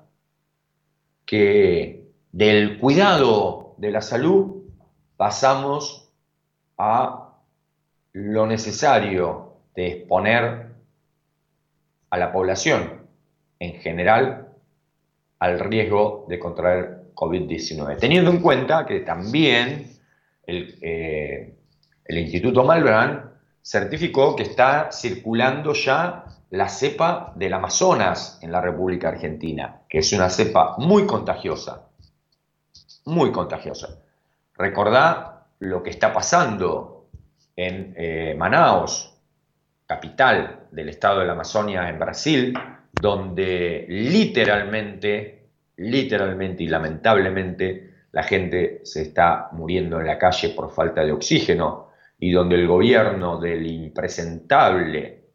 C: que del cuidado de la salud pasamos a lo necesario de exponer a la población en general al riesgo de contraer COVID-19. Teniendo en cuenta que también el, eh, el Instituto Malbrán certificó que está circulando ya la cepa del Amazonas en la República Argentina, que es una cepa muy contagiosa, muy contagiosa. Recordá lo que está pasando en eh, Manaos, capital del estado de la Amazonia en Brasil, donde literalmente, literalmente y lamentablemente la gente se está muriendo en la calle por falta de oxígeno y donde el gobierno del impresentable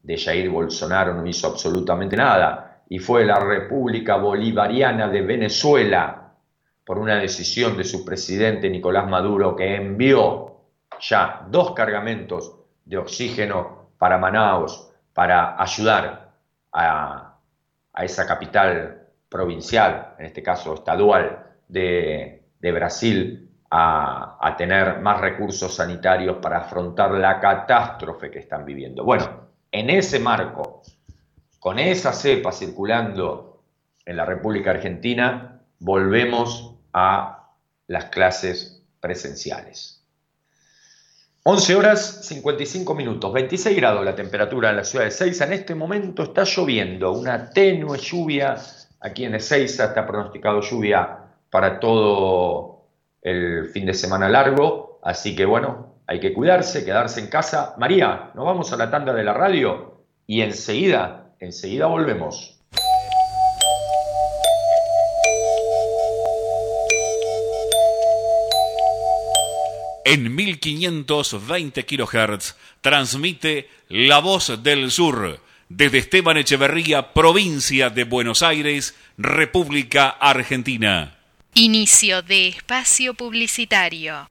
C: de Jair Bolsonaro no hizo absolutamente nada y fue la República Bolivariana de Venezuela por una decisión de su presidente Nicolás Maduro que envió ya dos cargamentos de oxígeno para Manaus, para ayudar a, esa capital provincial, en este caso estadual, de, Brasil, a, a, tener más recursos sanitarios para afrontar la catástrofe que están viviendo. Bueno, en ese marco, con esa cepa circulando en la República Argentina, volvemos a las clases presenciales. 11 horas 55 minutos, 26 grados la temperatura en la ciudad de Seiza. En este momento está lloviendo, una tenue lluvia aquí en Ezeiza, está pronosticado lluvia para todo el fin de semana largo, así que bueno, hay que cuidarse, quedarse en casa. María, nos vamos a la tanda de la radio y enseguida, enseguida volvemos.
B: en 1520 kHz transmite La Voz del Sur desde Esteban Echeverría, provincia de Buenos Aires, República Argentina.
H: Inicio de espacio publicitario.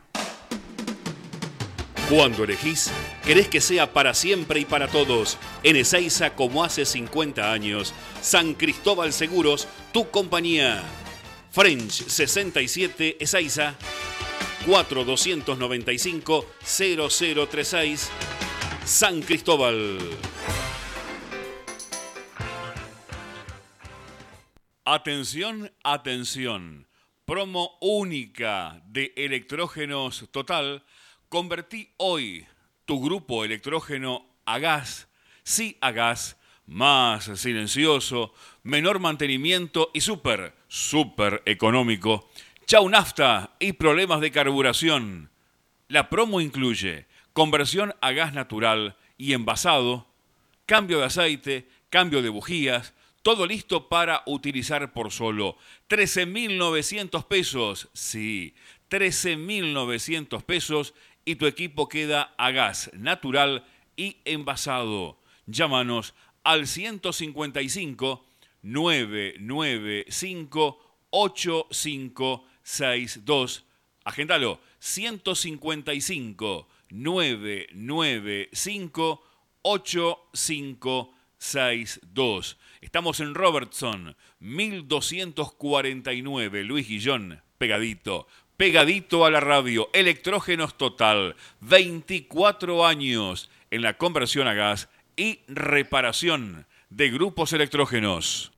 B: Cuando elegís, querés que sea para siempre y para todos. En Ezeiza, como hace 50 años. San Cristóbal Seguros, tu compañía. French 67 Ezeiza 4295 0036 San Cristóbal. Atención, atención. Promo única de electrógenos total. Convertí hoy tu grupo electrógeno a gas. Sí a gas. Más silencioso, menor mantenimiento y súper, súper económico. Chau nafta y problemas de carburación. La promo incluye conversión a gas natural y envasado, cambio de aceite, cambio de bujías, todo listo para utilizar por solo 13.900 pesos. Sí, 13.900 pesos y tu equipo queda a gas natural y envasado. Llámanos al 155 995 8562. Agéndalo. 155 995 8562. Estamos en Robertson, 1249, Luis Guillón, pegadito, pegadito a la radio, electrógenos total, 24 años en la conversión a gas y reparación de grupos electrógenos.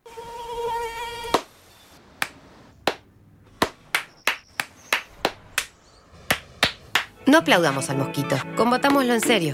I: No aplaudamos al mosquito, combatámoslo en serio.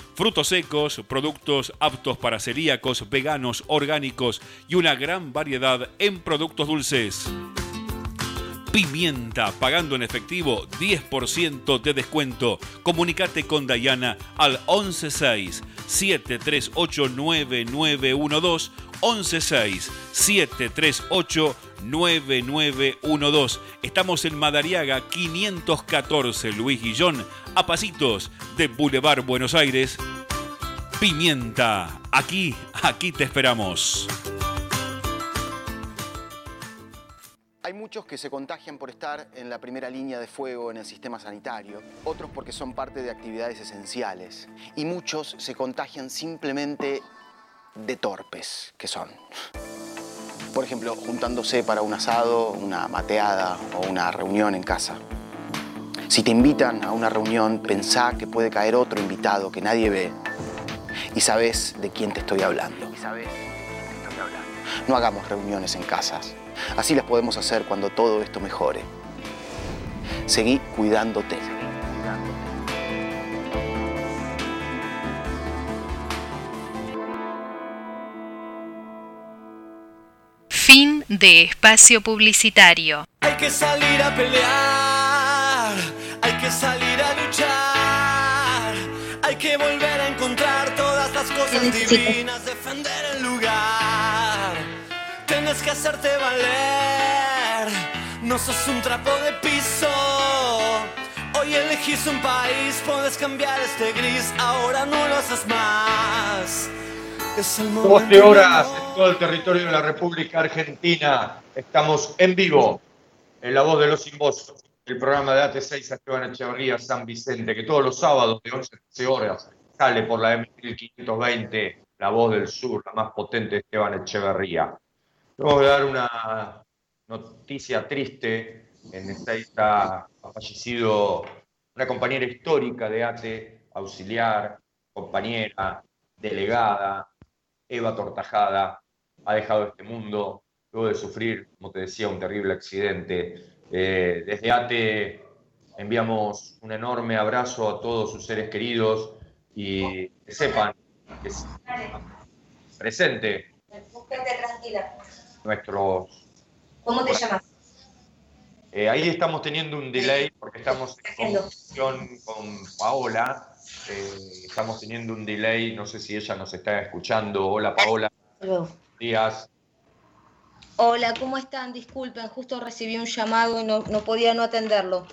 B: frutos secos, productos aptos para celíacos, veganos, orgánicos y una gran variedad en productos dulces. Pimienta, pagando en efectivo 10% de descuento. Comunicate con Dayana al 116 738 9912 116 738 9912. Estamos en Madariaga 514 Luis Guillón, a pasitos de Boulevard Buenos Aires. Pimienta, aquí, aquí te esperamos.
J: Hay muchos que se contagian por estar en la primera línea de fuego en el sistema sanitario, otros porque son parte de actividades esenciales y muchos se contagian simplemente de torpes que son. Por ejemplo, juntándose para un asado, una mateada o una reunión en casa. Si te invitan a una reunión, pensá que puede caer otro invitado que nadie ve y sabes de quién te estoy hablando. No hagamos reuniones en casas. Así las podemos hacer cuando todo esto mejore. Seguí cuidándote.
H: Fin de espacio publicitario.
A: Hay que salir a pelear, salir a luchar, hay que volver a encontrar todas las cosas divinas, defender el lugar. Tienes que hacerte valer, no sos un trapo de piso. Hoy elegís un país, puedes cambiar este gris, ahora no lo haces más. Es el
C: 12 horas en todo el territorio de la República Argentina. Estamos en vivo en La Voz de los Sin Voz, el programa de AT6 Esteban Echeverría San Vicente, que todos los sábados de 11 a 13 horas sale por la M1520, La Voz del Sur, la más potente de Esteban Echeverría. Vamos a dar una noticia triste En Ezeiza ha fallecido una compañera histórica de ATE, auxiliar, compañera, delegada, Eva Tortajada, ha dejado este mundo luego de sufrir, como te decía, un terrible accidente. Eh, desde ATE enviamos un enorme abrazo a todos sus seres queridos y que sepan que es presente
K: tranquila.
C: nuestros...
K: ¿Cómo te llamas?
C: Eh, ahí estamos teniendo un delay porque estamos en comunicación con Paola. Eh, estamos teniendo un delay, no sé si ella nos está escuchando. Hola Paola.
K: Buenos
C: días.
K: Hola, ¿cómo están? Disculpen, justo recibí un llamado y no, podía no atenderlo.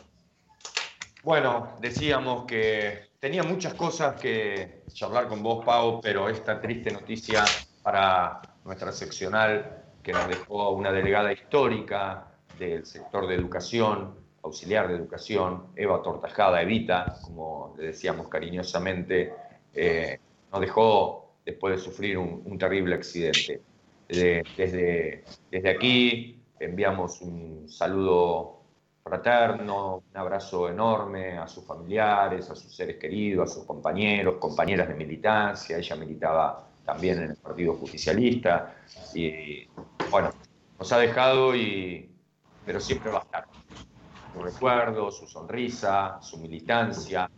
C: Bueno, decíamos que tenía muchas cosas que charlar con vos, Pau, pero esta triste noticia para nuestra seccional que nos dejó una delegada histórica del sector de educación, auxiliar de educación, Eva Tortajada, Evita, como le decíamos cariñosamente, eh, nos dejó después de sufrir un, terrible accidente. Desde, desde aquí enviamos un saludo fraterno, un abrazo enorme a sus familiares, a sus seres queridos, a sus compañeros, compañeras de militancia. Ella militaba también en el Partido Justicialista. Y bueno, nos ha dejado, y, pero siempre va a estar. Su recuerdo, su sonrisa, su militancia,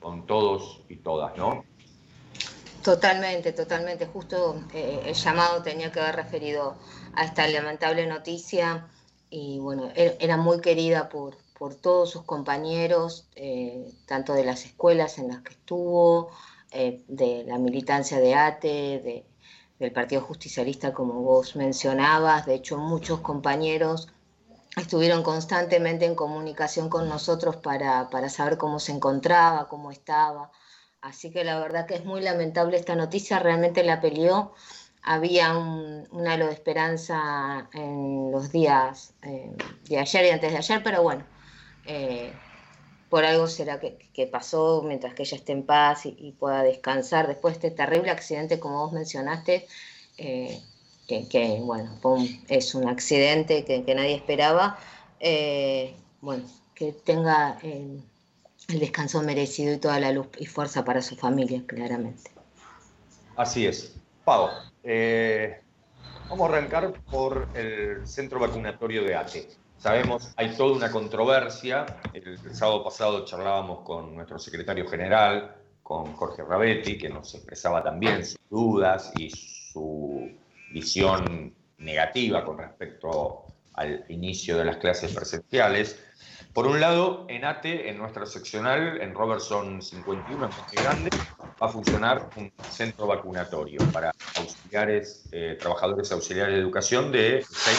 C: con todos y todas, ¿no?
K: Totalmente, totalmente. Justo eh, el llamado tenía que haber referido a esta lamentable noticia y bueno, e-, era muy querida por, por todos sus compañeros, eh, tanto de las escuelas en las que estuvo, eh, de la militancia de ATE, del Partido Justicialista, como vos mencionabas. De hecho, muchos compañeros estuvieron constantemente en comunicación con nosotros para, para saber cómo se encontraba, cómo estaba. Así que la verdad que es muy lamentable esta noticia, realmente la peleó. Había un, halo de esperanza en los días eh, de ayer y antes de ayer, pero bueno, eh, por algo será que, pasó mientras que ella esté en paz y, pueda descansar después de este terrible accidente, como vos mencionaste, eh, que, bueno, es un accidente que, nadie esperaba, bueno, que tenga el descanso merecido y toda la luz y fuerza para su familia, claramente.
C: Así es. Pau, eh, vamos a arrancar por el centro vacunatorio de ATE. Sabemos, hay toda una controversia. El, sábado pasado charlábamos con nuestro secretario general, con Jorge Rabetti, que nos expresaba también sus dudas y su visión negativa con respecto al inicio de las clases presenciales. Por un lado, en ATE, en nuestra seccional, en Robertson 51, en Monte Grande, va a funcionar un centro vacunatorio para auxiliares, eh, trabajadores auxiliares de educación de seis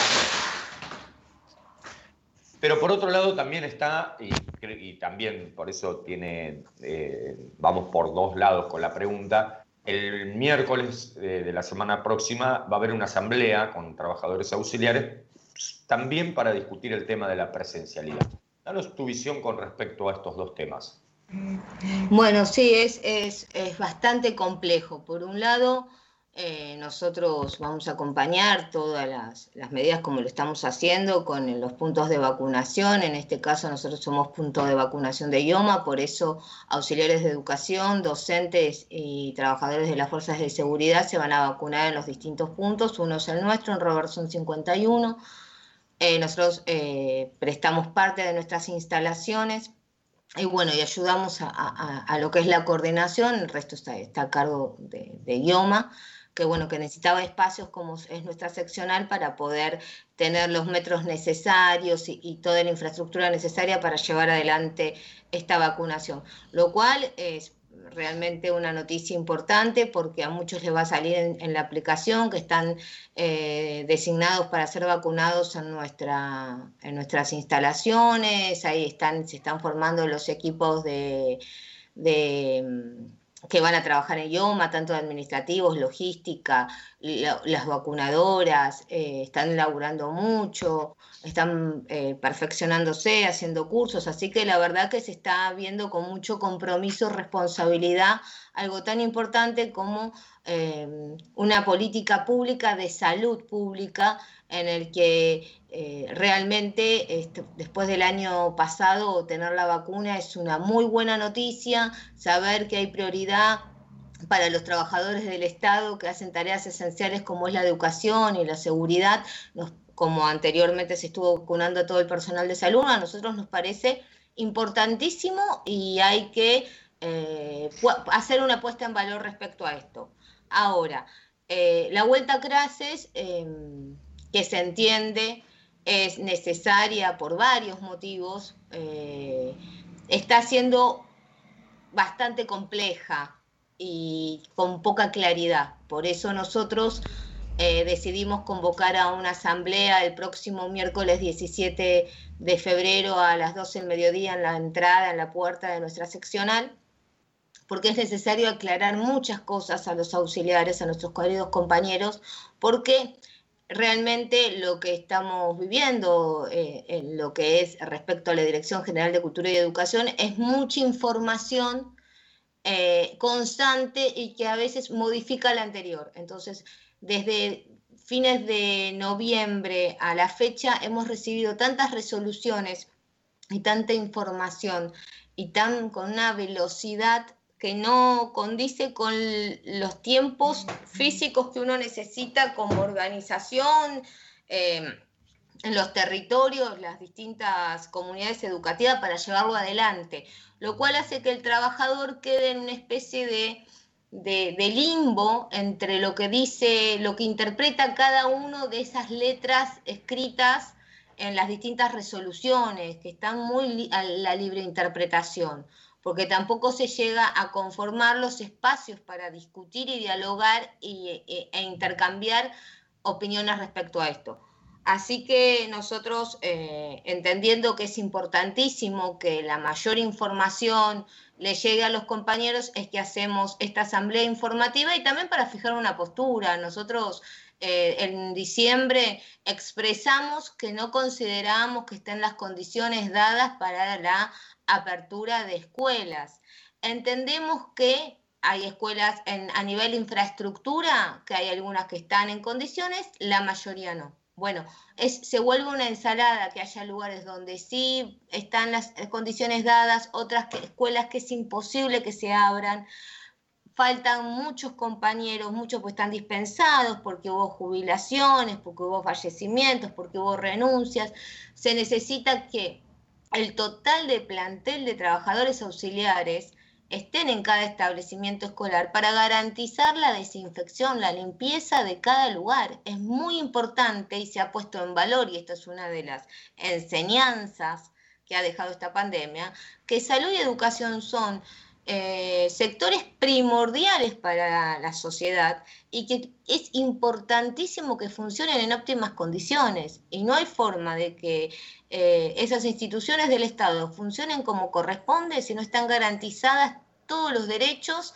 C: Pero por otro lado también está, y, también por eso tiene, eh, vamos por dos lados con la pregunta, el miércoles eh, de la semana próxima va a haber una asamblea con trabajadores auxiliares también para discutir el tema de la presencialidad. Danos tu visión con respecto a estos dos temas.
K: Bueno, sí, es, es, es bastante complejo. Por un lado, eh, nosotros vamos a acompañar todas las, las, medidas como lo estamos haciendo con los puntos de vacunación. En este caso nosotros somos punto de vacunación de IOMA, por eso auxiliares de educación, docentes y trabajadores de las fuerzas de seguridad se van a vacunar en los distintos puntos. Uno es el nuestro, en Robertson 51 eh, nosotros eh, prestamos parte de nuestras instalaciones y bueno, y ayudamos a, lo que es la coordinación, el resto está, está a cargo de, de IOMA, que bueno, que necesitaba espacios como es nuestra seccional para poder tener los metros necesarios y, y, toda la infraestructura necesaria para llevar adelante esta vacunación, lo cual es realmente una noticia importante porque a muchos les va a salir en, la aplicación que están eh, designados para ser vacunados en, nuestra, en nuestras instalaciones, ahí están, se están formando los equipos de, que van a trabajar en IOMA, tanto administrativos, logística, las vacunadoras, eh, están laburando mucho, están eh, perfeccionándose, haciendo cursos, así que la verdad que se está viendo con mucho compromiso, responsabilidad algo tan importante como eh, una política pública de salud pública en el que eh, realmente este, después del año pasado tener la vacuna es una muy buena noticia, saber que hay prioridad para los trabajadores del Estado que hacen tareas esenciales como es la educación y la seguridad, como anteriormente se estuvo vacunando a todo el personal de salud, a nosotros nos parece importantísimo y hay que eh, hacer una puesta en valor respecto a esto. Ahora, eh, la vuelta a clases, em, que se entiende, es necesaria por varios motivos, eh, está siendo bastante compleja y con poca claridad. Por eso nosotros decidimos convocar a una asamblea el próximo miércoles 17 de febrero a las 12 del mediodía en la entrada, en la puerta de nuestra seccional porque es necesario aclarar muchas cosas a los auxiliares, a nuestros queridos compañeros, porque realmente lo que estamos viviendo eh, en lo que es respecto a la Dirección General de Cultura y Educación es mucha información eh, constante y que a veces modifica la anterior. Entonces, desde fines de noviembre a la fecha hemos recibido tantas resoluciones y tanta información y tan con una velocidad que no condice con los tiempos físicos que uno necesita como organización eh, en los territorios, las distintas comunidades educativas para llevarlo adelante, lo cual hace que el trabajador quede en una especie de, de, limbo entre lo que dice, lo que interpreta cada uno de esas letras escritas en las distintas resoluciones, que están muy a la libre interpretación porque tampoco se llega a conformar los espacios para discutir y dialogar y, e, e intercambiar opiniones respecto a esto. Así que nosotros, eh, entendiendo que es importantísimo que la mayor información le llegue a los compañeros, es que hacemos esta asamblea informativa y también para fijar una postura. Nosotros eh, en diciembre expresamos que no consideramos que estén las condiciones dadas para la apertura de escuelas. Entendemos que hay escuelas a nivel infraestructura, que hay algunas que están en condiciones, la mayoría no. Bueno, se vuelve una ensalada que haya lugares donde sí están las condiciones dadas, otras escuelas que es imposible que se abran. Faltan muchos compañeros, muchos pues están dispensados porque hubo jubilaciones, porque hubo fallecimientos, porque hubo renuncias. Se necesita que el total de plantel de trabajadores auxiliares estén en cada establecimiento escolar para garantizar la desinfección, la limpieza de cada lugar. Es muy importante y se ha puesto en valor, y esta es una de las enseñanzas que ha dejado esta pandemia, que salud y educación son eh, sectores primordiales para la sociedad y que es importantísimo que funcionen en óptimas condiciones. Y no hay forma de que eh, esas instituciones del Estado funcionen como corresponde si no están garantizadas todos los derechos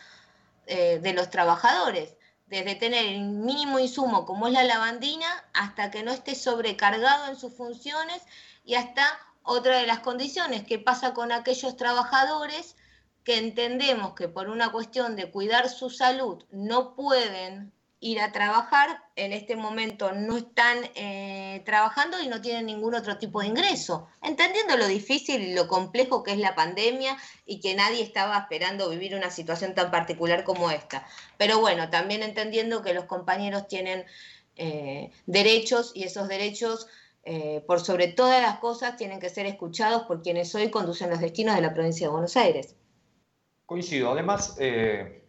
K: eh, de los trabajadores, desde tener el mínimo insumo como es la lavandina hasta que no esté sobrecargado en sus funciones y hasta otra de las condiciones, que pasa con aquellos trabajadores que entendemos que por una cuestión de cuidar su salud no pueden ir a trabajar, en este momento no están eh, trabajando y no tienen ningún otro tipo de ingreso, entendiendo lo difícil y lo complejo que es la pandemia y que nadie estaba esperando vivir una situación tan particular como esta. Pero bueno, también entendiendo que los compañeros tienen eh, derechos y esos derechos, eh, por sobre todas las cosas, tienen que ser escuchados por quienes hoy conducen los destinos de la provincia de Buenos Aires.
C: Coincido. Además, eh,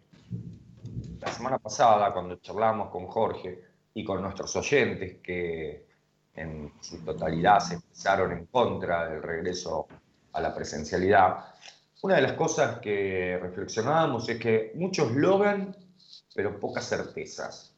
C: la semana pasada, cuando charlamos con Jorge y con nuestros oyentes, que en su totalidad se expresaron en contra del regreso a la presencialidad, una de las cosas que reflexionábamos es que muchos logran, pero pocas certezas.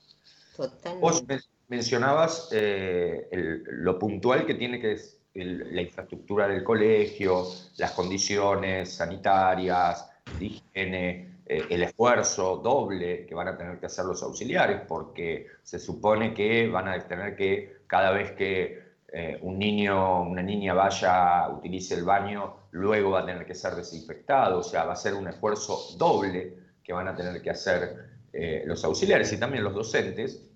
C: Totalmente. Vos mencionabas eh, lo puntual que tiene que ser la infraestructura del colegio, las condiciones sanitarias, higiene, eh, el esfuerzo doble que van a tener que hacer los auxiliares, porque se supone que van a tener que, cada vez que eh, un niño, una niña vaya, utilice el baño, luego va a tener que ser desinfectado, o sea, va a ser un esfuerzo doble que van a tener que hacer eh, los auxiliares y también los docentes,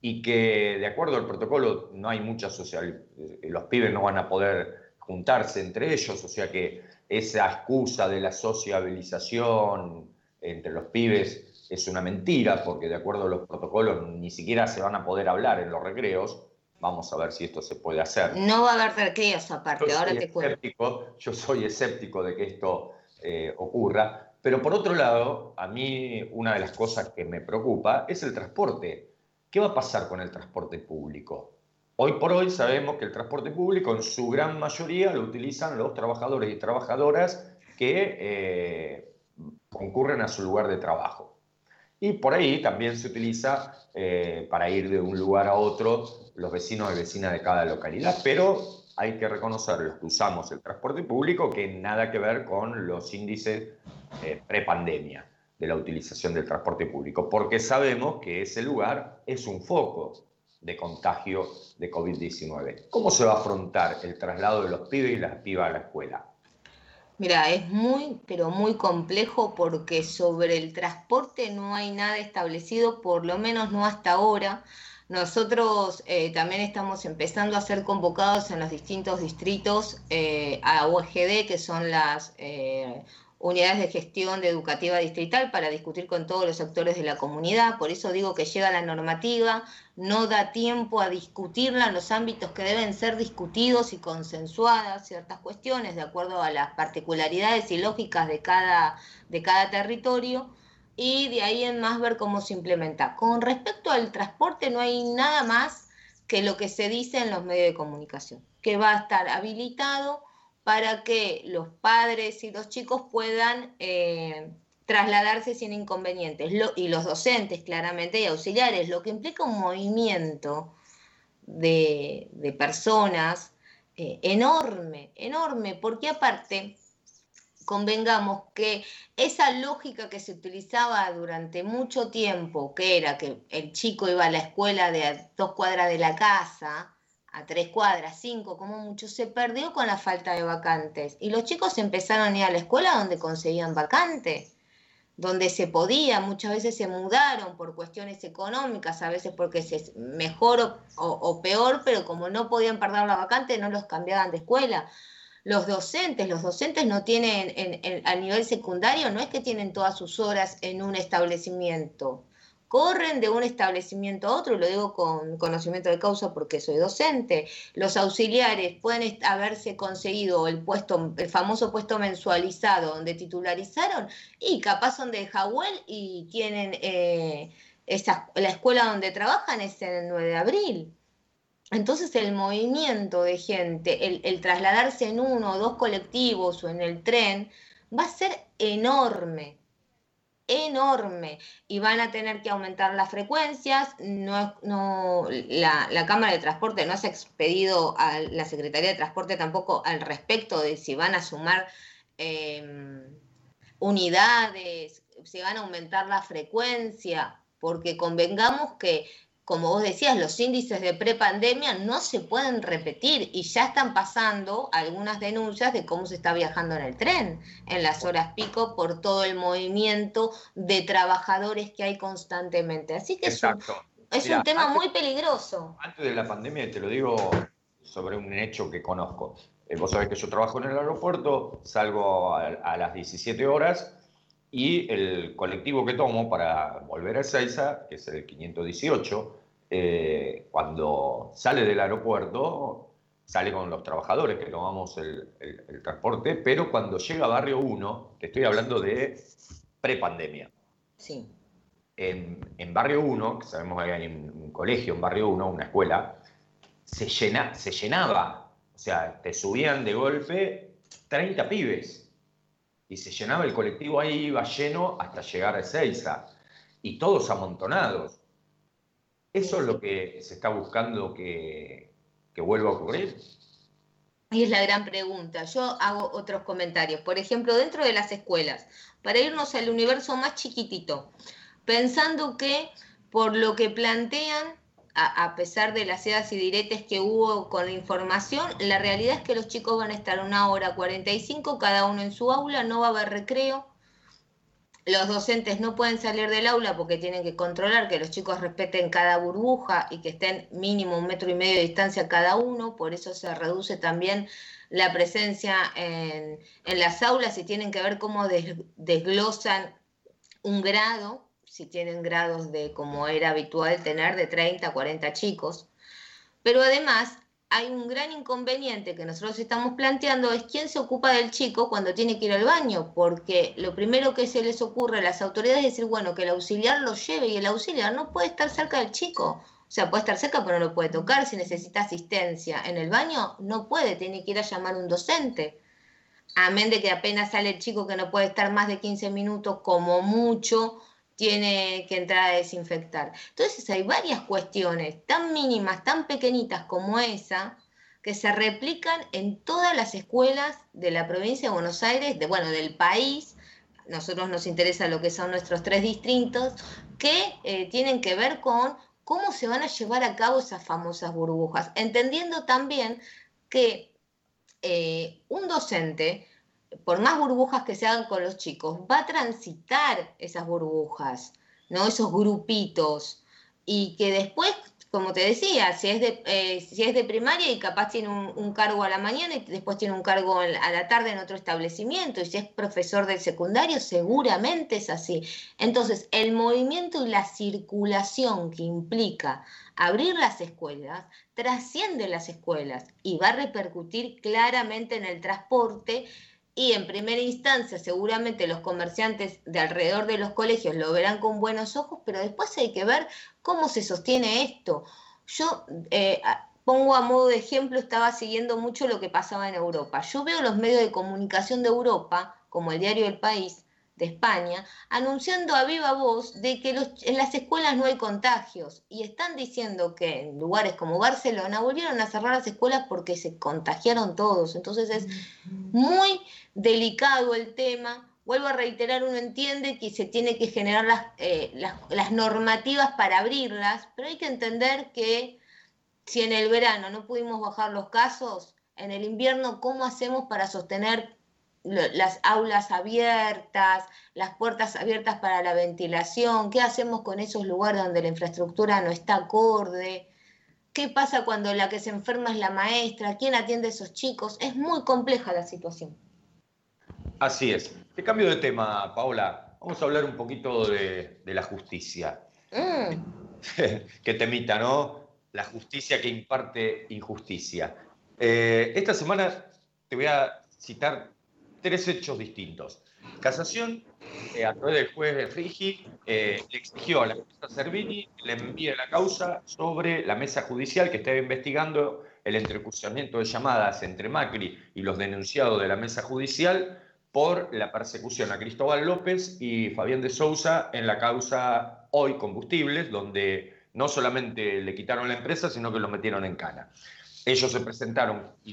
C: y que de acuerdo al protocolo no hay mucha social, los pibes no van a poder juntarse entre ellos, o sea que esa excusa de la sociabilización entre los pibes es una mentira, porque de acuerdo a los protocolos ni siquiera se van a poder hablar en los recreos. Vamos a ver si esto se puede hacer.
K: No va a haber recreos aparte, ahora te
C: cuento. Yo soy escéptico de que esto eh, ocurra, pero por otro lado, a mí una de las cosas que me preocupa es el transporte. ¿Qué va a pasar con el transporte público? Hoy por hoy sabemos que el transporte público en su gran mayoría lo utilizan los trabajadores y trabajadoras que eh, concurren a su lugar de trabajo. Y por ahí también se utiliza eh, para ir de un lugar a otro los vecinos y vecinas de cada localidad, pero hay que reconocer los que usamos el transporte público que nada que ver con los índices eh, prepandemia de la utilización del transporte público, porque sabemos que ese lugar es un foco de contagio de COVID-19. ¿Cómo se va a afrontar el traslado de los pibes y las pibas a la escuela?
K: Mira, es muy, pero muy complejo porque sobre el transporte no hay nada establecido, por lo menos no hasta ahora. Nosotros eh, también estamos empezando a ser convocados en los distintos distritos eh, a UGD, que son las eh, unidades de gestión de educativa distrital, para discutir con todos los actores de la comunidad. Por eso digo que llega la normativa, no da tiempo a discutirla en los ámbitos que deben ser discutidos y consensuadas ciertas cuestiones de acuerdo a las particularidades y lógicas de cada, de cada territorio y de ahí en más ver cómo se implementa. Con respecto al transporte no hay nada más que lo que se dice en los medios de comunicación, que va a estar habilitado para que los padres y los chicos puedan eh, trasladarse sin inconvenientes, y los docentes claramente y auxiliares, lo que implica un movimiento de, personas eh, enorme, enorme, porque aparte convengamos que esa lógica que se utilizaba durante mucho tiempo, que era que el chico iba a la escuela de dos cuadras de la casa, a tres cuadras, cinco, como mucho, se perdió con la falta de vacantes. Y los chicos empezaron a ir a la escuela donde conseguían vacantes, donde se podía, muchas veces se mudaron por cuestiones económicas, a veces porque es mejor o, peor, pero como no podían perder la vacante, no los cambiaban de escuela los docentes, los docentes no tienen, en, a nivel secundario, no es que tienen todas sus horas en un establecimiento, corren de un establecimiento a otro, lo digo con conocimiento de causa porque soy docente. Los auxiliares pueden haberse conseguido el puesto, el famoso puesto mensualizado donde titularizaron y capaz son de Jahuel y tienen eh, la escuela donde trabajan es en el 9 de abril. Entonces el movimiento de gente, el, trasladarse en uno o dos colectivos o en el tren, va a ser enorme, enorme. Y van a tener que aumentar las frecuencias. No, no, la, la Cámara de Transporte no se ha expedido a la Secretaría de Transporte tampoco al respecto de si van a sumar em, unidades, si van a aumentar la frecuencia, porque convengamos que como vos decías, los índices de prepandemia no se pueden repetir y ya están pasando algunas denuncias de cómo se está viajando en el tren en las horas pico por todo el movimiento de trabajadores que hay constantemente. Así que es un, tema muy peligroso.
C: Antes de la pandemia, te lo digo sobre un hecho que conozco. Eh, vos sabés que yo trabajo en el aeropuerto, salgo a, las 17 horas y el colectivo que tomo para volver a Ezeiza, que es el 518, eh, cuando sale del aeropuerto, sale con los trabajadores que tomamos el, transporte, pero cuando llega a Barrio 1, te estoy hablando de prepandemia.
K: Sí.
C: En, Barrio 1, que sabemos que hay un, colegio en Barrio 1, una escuela, se, llena, se llenaba. O sea, te subían de golpe 30 pibes y se llenaba el colectivo ahí, iba lleno hasta llegar a Ezeiza, y todos amontonados. ¿Eso es lo que se está buscando que, que vuelva a ocurrir?
K: Y es la gran pregunta. Yo hago otros comentarios. Por ejemplo, dentro de las escuelas, para irnos al universo más chiquitito, pensando que por lo que plantean a, pesar de las sedas y diretes que hubo con la información, la realidad es que los chicos van a estar una hora 45 cada uno en su aula, no va a haber recreo. los docentes no pueden salir del aula porque tienen que controlar que los chicos respeten cada burbuja y que estén mínimo un metro y medio de distancia cada uno, por eso se reduce también la presencia en, las aulas y tienen que ver cómo desglosan un grado, si tienen grados de como era habitual tener de 30 a 40 chicos. Pero además hay un gran inconveniente que nosotros estamos planteando es quién se ocupa del chico cuando tiene que ir al baño, porque lo primero que se les ocurre a las autoridades es decir, bueno, que el auxiliar lo lleve y el auxiliar no puede estar cerca del chico. O sea, puede estar cerca, pero no lo puede tocar. Si necesita asistencia en el baño, no puede, tiene que ir a llamar un docente. Amén de que apenas sale el chico que no puede estar más de 15 minutos, como mucho, tiene que entrar a desinfectar. Entonces hay varias cuestiones tan mínimas, tan pequeñitas como esa, que se replican en todas las escuelas de la provincia de Buenos Aires, de, bueno, del país. Nosotros nos interesa lo que son nuestros tres distritos, que eh, tienen que ver con cómo se van a llevar a cabo esas famosas burbujas, entendiendo también que eh, un docente por más burbujas que se hagan con los chicos, va a transitar esas burbujas, ¿no? Esos grupitos. Y que después, como te decía, si es de, eh, si es de primaria y capaz tiene un, cargo a la mañana y después tiene un cargo a la tarde en otro establecimiento, y si es profesor del secundario, seguramente es así. Entonces, el movimiento y la circulación que implica abrir las escuelas trasciende las escuelas y va a repercutir claramente en el transporte y en primera instancia seguramente los comerciantes de alrededor de los colegios lo verán con buenos ojos, pero después hay que ver cómo se sostiene esto. Yo eh, pongo a modo de ejemplo, estaba siguiendo mucho lo que pasaba en Europa. Yo veo los medios de comunicación de Europa, como el diario El País, de España, anunciando a viva voz de que en las escuelas no hay contagios y están diciendo que en lugares como Barcelona volvieron a cerrar las escuelas porque se contagiaron todos. Entonces es muy delicado el tema. Vuelvo a reiterar, uno entiende que se tiene que generar las, eh, las normativas para abrirlas, pero hay que entender que si en el verano no pudimos bajar los casos, en el invierno, ¿cómo hacemos para sostener las aulas abiertas, las puertas abiertas para la ventilación, qué hacemos con esos lugares donde la infraestructura no está acorde, qué pasa cuando la que se enferma es la maestra, quién atiende a esos chicos, es muy compleja la situación.
C: Así es. Te cambio de tema, Paola. Vamos a hablar un poquito de, la justicia. Mm. (laughs) Qué temita, ¿no? La justicia que imparte injusticia. Eh, esta semana te voy a citar tres hechos distintos. Casación, eh, a través del juez Rigi, eh, le exigió a la jueza Servini que le envíe la causa sobre la mesa judicial que estaba investigando el entrecruzamiento de llamadas entre Macri y los denunciados de la mesa judicial por la persecución a Cristóbal López y Fabián de Sousa en la causa Hoy Combustibles, donde no solamente le quitaron la empresa, sino que lo metieron en cana. Ellos se presentaron y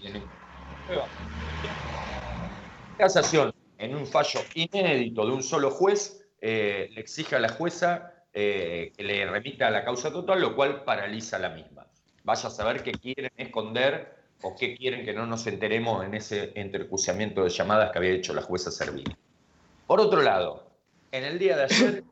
C: casación, en un fallo inédito de un solo juez, eh, le exige a la jueza eh, que le remita la causa total, lo cual paraliza la misma. Vaya a saber qué quieren esconder o qué quieren que no nos enteremos en ese intercruciamiento de llamadas que había hecho la jueza Servini. Por otro lado, en el día de ayer,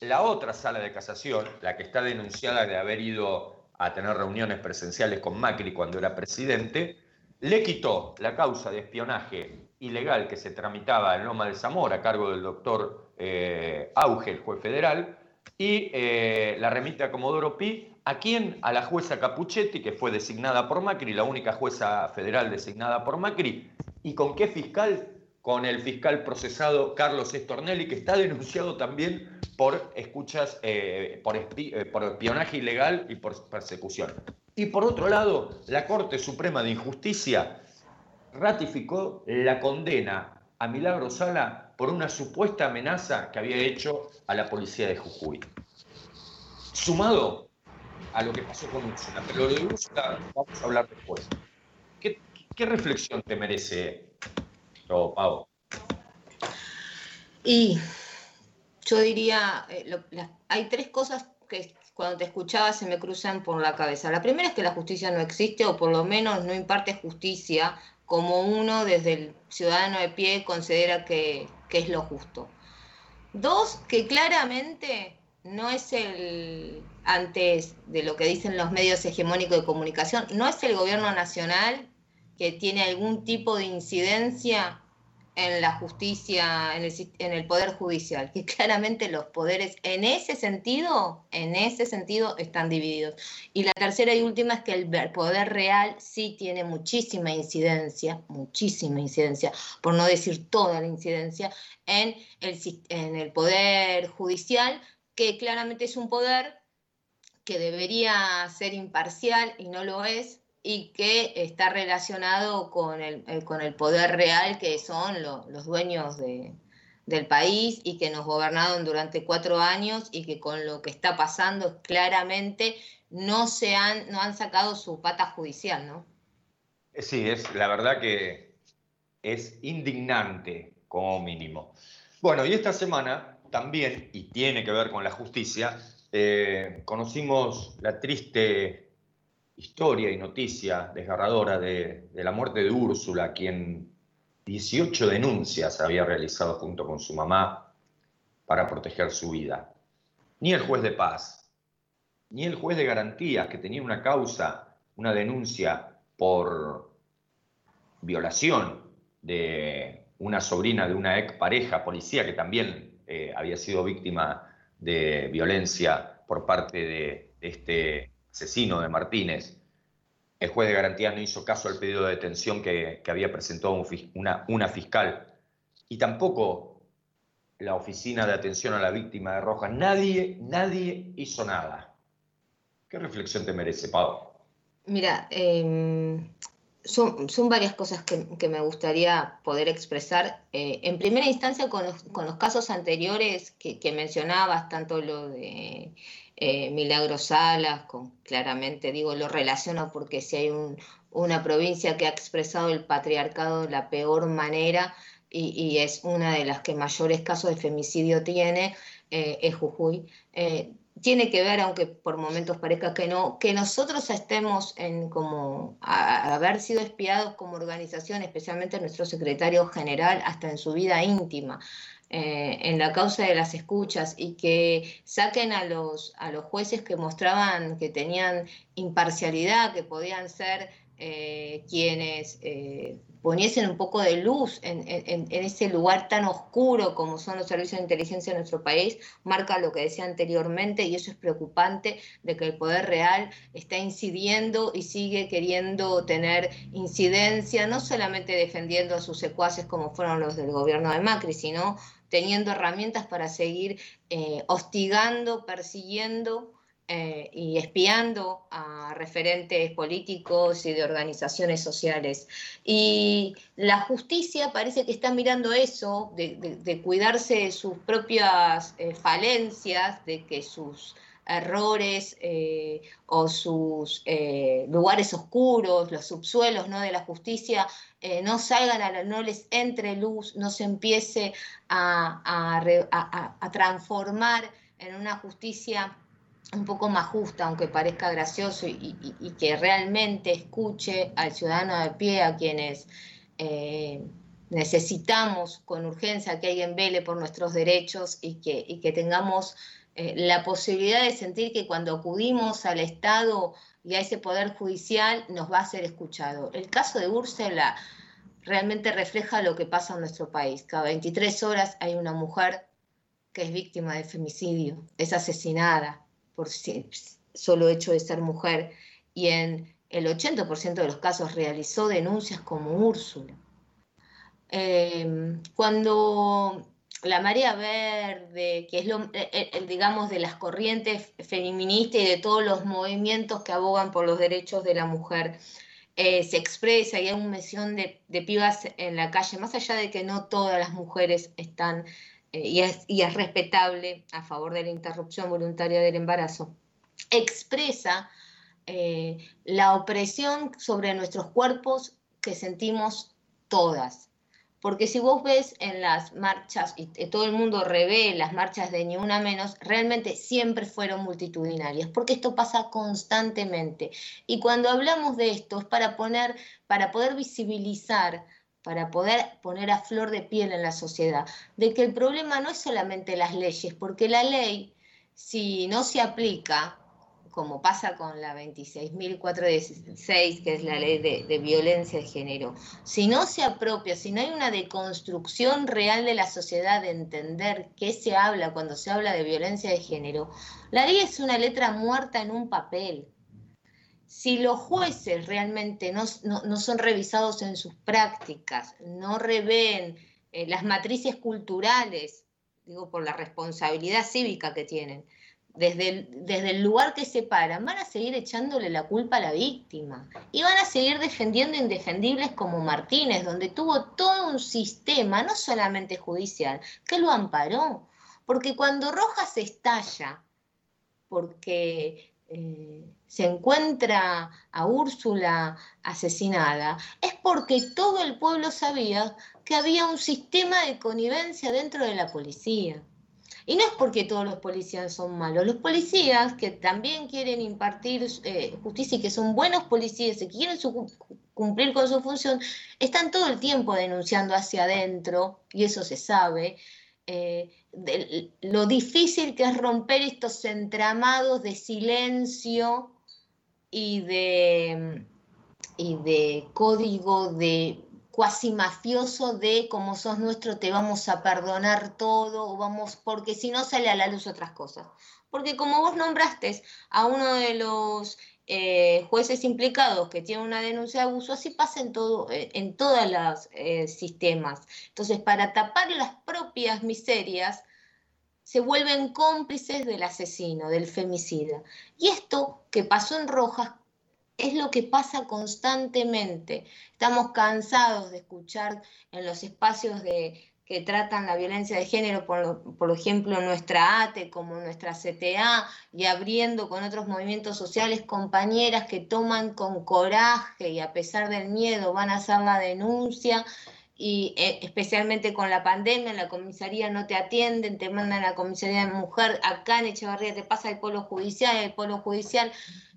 C: la otra sala de casación, la que está denunciada de haber ido a tener reuniones presenciales con Macri cuando era presidente, le quitó la causa de espionaje ilegal que se tramitaba en Loma de Zamora a cargo del doctor eh, Auge, el juez federal, y eh, la remite a Comodoro Pi. ¿A quién? A la jueza Capuchetti, que fue designada por Macri, la única jueza federal designada por Macri. ¿Y con qué fiscal? Con el fiscal procesado Carlos Estornelli, que está denunciado también por escuchas, eh, por, por espionaje ilegal y por persecución. Y por otro lado, la Corte Suprema de Injusticia ratificó la condena a Milagro Sala por una supuesta amenaza que había hecho a la policía de Jujuy. Sumado a lo que pasó con Úrsula, pero lo de Úrsula vamos a hablar después. ¿Qué, reflexión te merece esto, Pau?
K: Y yo diría, eh, hay tres cosas que cuando te escuchaba se me cruzan por la cabeza. La primera es que la justicia no existe o por lo menos no imparte justicia como uno desde el ciudadano de pie considera que, es lo justo. Dos, que claramente no es el, antes de lo que dicen los medios hegemónicos de comunicación, no es el gobierno nacional que tiene algún tipo de incidencia en la justicia, en el, en el, poder judicial, que (laughs) claramente los poderes en ese sentido, en ese sentido están divididos. Y la tercera y última es que el poder real sí tiene muchísima incidencia, muchísima incidencia, por no decir toda la incidencia, en el, en el poder judicial, que claramente es un poder que debería ser imparcial y no lo es, y que está relacionado con el, eh, con el poder real que son los dueños del país y que nos gobernaron durante cuatro años y que con lo que está pasando claramente no se han, no han sacado su pata judicial, ¿no?
C: Eh, sí, es la verdad que es indignante como mínimo. Bueno, y esta semana también, y tiene que ver con la justicia, eh, conocimos la triste historia y noticia desgarradora de, la muerte de Úrsula, quien 18 denuncias había realizado junto con su mamá para proteger su vida. Ni el juez de paz, ni el juez de garantías, que tenía una causa, una denuncia por violación de una sobrina de una ex pareja policía que también eh, había sido víctima de violencia por parte de este asesino de Martínez, el juez de garantía no hizo caso al pedido de detención que, había presentado una, una, fiscal y tampoco la oficina de atención a la víctima de Rojas. Nadie, nadie hizo nada. ¿Qué reflexión te merece, Pau?
K: Mira, em, son, varias cosas que, me gustaría poder expresar. Eh, en primera instancia, con los, casos anteriores que, que mencionabas, tanto lo de eh, Milagro Salas, con, claramente digo, lo relaciono porque si hay una provincia que ha expresado el patriarcado de la peor manera y, es una de las que mayores casos de femicidio tiene, eh, es Jujuy. Eh, tiene que ver, aunque por momentos parezca que no, que nosotros estemos en como haber sido espiados como organización, especialmente nuestro secretario general, hasta en su vida íntima. Eh, en la causa de las escuchas y que saquen a los, a los jueces que mostraban que tenían imparcialidad, que podían ser eh, quienes eh, poniesen un poco de luz en, ese lugar tan oscuro como son los servicios de inteligencia en nuestro país, marca lo que decía anteriormente y eso es preocupante de que el poder real está incidiendo y sigue queriendo tener incidencia, no solamente defendiendo a sus secuaces como fueron los del gobierno de Macri, sino teniendo herramientas para seguir eh, hostigando, persiguiendo eh, y espiando a referentes políticos y de organizaciones sociales. Y la justicia parece que está mirando eso, de, cuidarse de sus propias eh, falencias, de que sus errores eh, o sus eh, lugares oscuros, los subsuelos ¿no? de la justicia, eh, no salgan a la, no les entre luz, no se empiece a, transformar en una justicia un poco más justa, aunque parezca gracioso, y, que realmente escuche al ciudadano de pie, a quienes necesitamos con urgencia que alguien vele por nuestros derechos y que, y que tengamos eh, la posibilidad de sentir que cuando acudimos al Estado y a ese poder judicial nos va a ser escuchado. El caso de Úrsula realmente refleja lo que pasa en nuestro país. Cada 23 horas hay una mujer que es víctima de femicidio, es asesinada por solo hecho de ser mujer y en el 80% de los casos realizó denuncias como Úrsula. Eh, cuando la marea verde, que es lo, eh, eh, digamos, de las corrientes feministas y de todos los movimientos que abogan por los derechos de la mujer, eh, se expresa y hay una mención de, pibas en la calle, más allá de que no todas las mujeres están, y, es, y es respetable a favor de la interrupción voluntaria del embarazo, expresa la opresión sobre nuestros cuerpos que sentimos todas porque si vos ves en las marchas, y todo el mundo revé las marchas de Ni Una Menos, realmente siempre fueron multitudinarias, porque esto pasa constantemente. Y cuando hablamos de esto es para, poner, para poder visibilizar para poder poner a flor de piel en la sociedad, de que el problema no es solamente las leyes, porque la ley, si no se aplica, como pasa con la 26.416, que es la ley de, violencia de género, si no se apropia, si no hay una deconstrucción real de la sociedad de entender qué se habla cuando se habla de violencia de género, la ley es una letra muerta en un papel. Si los jueces realmente no, son revisados en sus prácticas, no revén eh, las matrices culturales, digo, por la responsabilidad cívica que tienen, desde el, lugar que se paran, van a seguir echándole la culpa a la víctima y van a seguir defendiendo indefendibles como Martínez, donde tuvo todo un sistema, no solamente judicial, que lo amparó. Porque cuando Rojas estalla, porque eh, se encuentra a Úrsula asesinada, es porque todo el pueblo sabía que había un sistema de connivencia dentro de la policía. Y no es porque todos los policías son malos. Los policías que también quieren impartir eh, justicia y que son buenos policías y quieren cumplir con su función, están todo el tiempo denunciando hacia adentro, y eso se sabe, eh, lo difícil que es romper estos entramados de silencio y de, y de código de cuasi mafioso de como sos nuestro te vamos a perdonar todo o vamos porque si no sale a la luz otras cosas. Porque como vos nombraste a uno de los eh, jueces implicados que tiene una denuncia de abuso, así pasa en, todo, eh, en todos los eh, sistemas. Entonces, para tapar las propias miserias, se vuelven cómplices del asesino, del femicida. Y esto que pasó en Rojas es lo que pasa constantemente. Estamos cansados de escuchar en los espacios de, que tratan la violencia de género, por, ejemplo, nuestra ATE, como nuestra CTA, y abriendo con otros movimientos sociales compañeras que toman con coraje y a pesar del miedo van a hacer la denuncia y eh, especialmente con la pandemia, la comisaría no te atienden, te mandan a la comisaría de mujer, acá en Echevarría te pasa el polo judicial, el polo judicial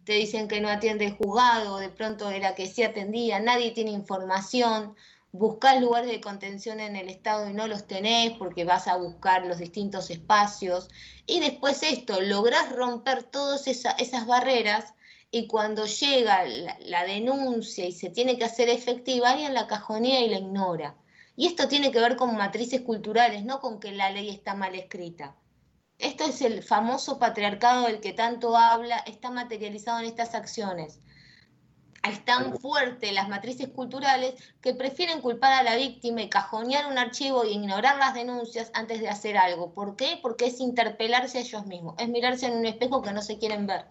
K: te dicen que no atiende el juzgado, de pronto era que sí atendía, nadie tiene información, buscás lugares de contención en el Estado y no los tenés porque vas a buscar los distintos espacios. Y después esto, lográs romper todas esas barreras y cuando llega la, denuncia y se tiene que hacer efectiva, alguien la cajonea y la ignora. Y esto tiene que ver con matrices culturales, no con que la ley está mal escrita. Esto es el famoso patriarcado del que tanto habla, está materializado en estas acciones. Es tan fuerte las matrices culturales que prefieren culpar a la víctima y cajonear un archivo e ignorar las denuncias antes de hacer algo. ¿Por qué? Porque es interpelarse a ellos mismos, es mirarse en un espejo que no se quieren ver.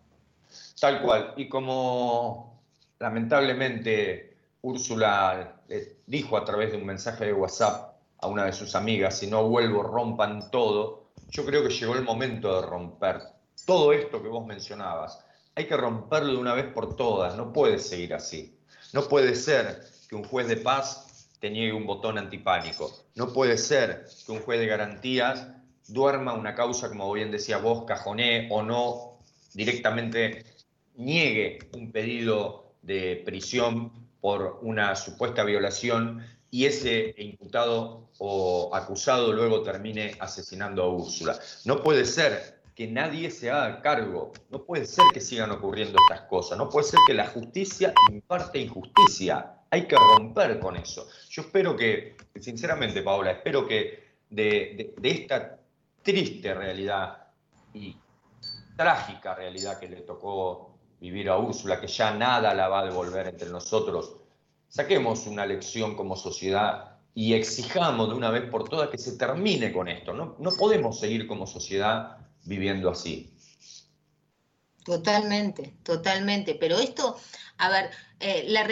C: Tal cual. Y como lamentablemente Úrsula dijo a través de un mensaje de WhatsApp a una de sus amigas, si no vuelvo, rompan todo, yo creo que llegó el momento de romper todo esto que vos mencionabas. Hay que romperlo de una vez por todas, no puede seguir así. No puede ser que un juez de paz te niegue un botón antipánico. No puede ser que un juez de garantías duerma una causa, como bien decía vos, cajoné o no, directamente niegue un pedido de prisión por una supuesta violación y ese imputado o acusado luego termine asesinando a Úrsula. No puede ser que nadie se haga cargo, no puede ser que sigan ocurriendo estas cosas, no puede ser que la justicia imparte injusticia, hay que romper con eso. Yo espero que, sinceramente Paola, espero que de, de esta triste realidad y trágica realidad que le tocó vivir a Úrsula, que ya nada la va a devolver entre nosotros, saquemos una lección como sociedad y exijamos de una vez por todas que se termine con esto. No, no podemos seguir como sociedad viviendo así.
K: Totalmente, totalmente. Pero esto, a ver, eh, la,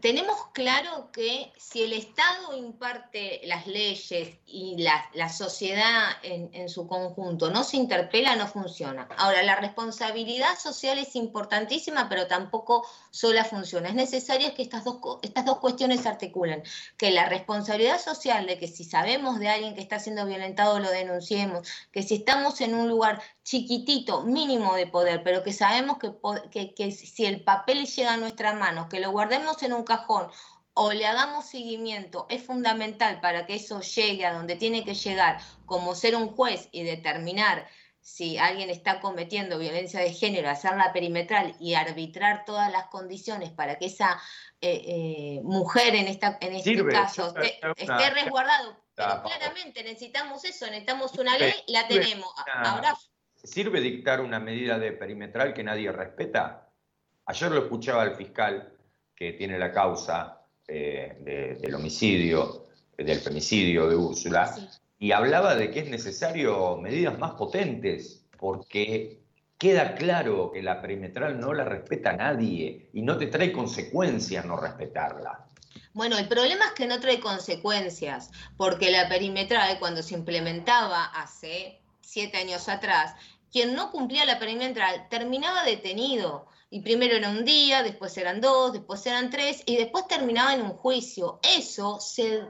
K: tenemos claro que si el Estado imparte las leyes y la, sociedad en, su conjunto no se interpela, no funciona. Ahora, la responsabilidad social es importantísima, pero tampoco sola funciona. Es necesario que estas dos, estas dos cuestiones se articulen. Que la responsabilidad social de que si sabemos de alguien que está siendo violentado, lo denunciemos. Que si estamos en un lugar chiquitito, mínimo de poder, pero que sabemos que, que, que si el papel llega a nuestras manos, que lo guardemos en un cajón o le hagamos seguimiento, es fundamental para que eso llegue a donde tiene que llegar, como ser un juez y determinar si alguien está cometiendo violencia de género, hacerla perimetral y arbitrar todas las condiciones para que esa eh, eh, mujer en, esta, en este caso esté, resguardado. Pero claramente necesitamos eso, necesitamos una ley, la tenemos. Ahora...
C: ¿Sirve dictar una medida de perimetral que nadie respeta? Ayer lo escuchaba el fiscal que tiene la causa eh, del homicidio, del femicidio de Úrsula, y hablaba de que es necesario medidas más potentes, porque queda claro que la perimetral no la respeta nadie y no te trae consecuencias no respetarla.
K: Bueno, el problema es que no trae consecuencias, porque la perimetral cuando se implementaba hace siete años atrás, quien no cumplía la perimetral terminaba detenido. Y primero era un día, después eran dos, después eran tres, y después terminaba en un juicio. Eso se,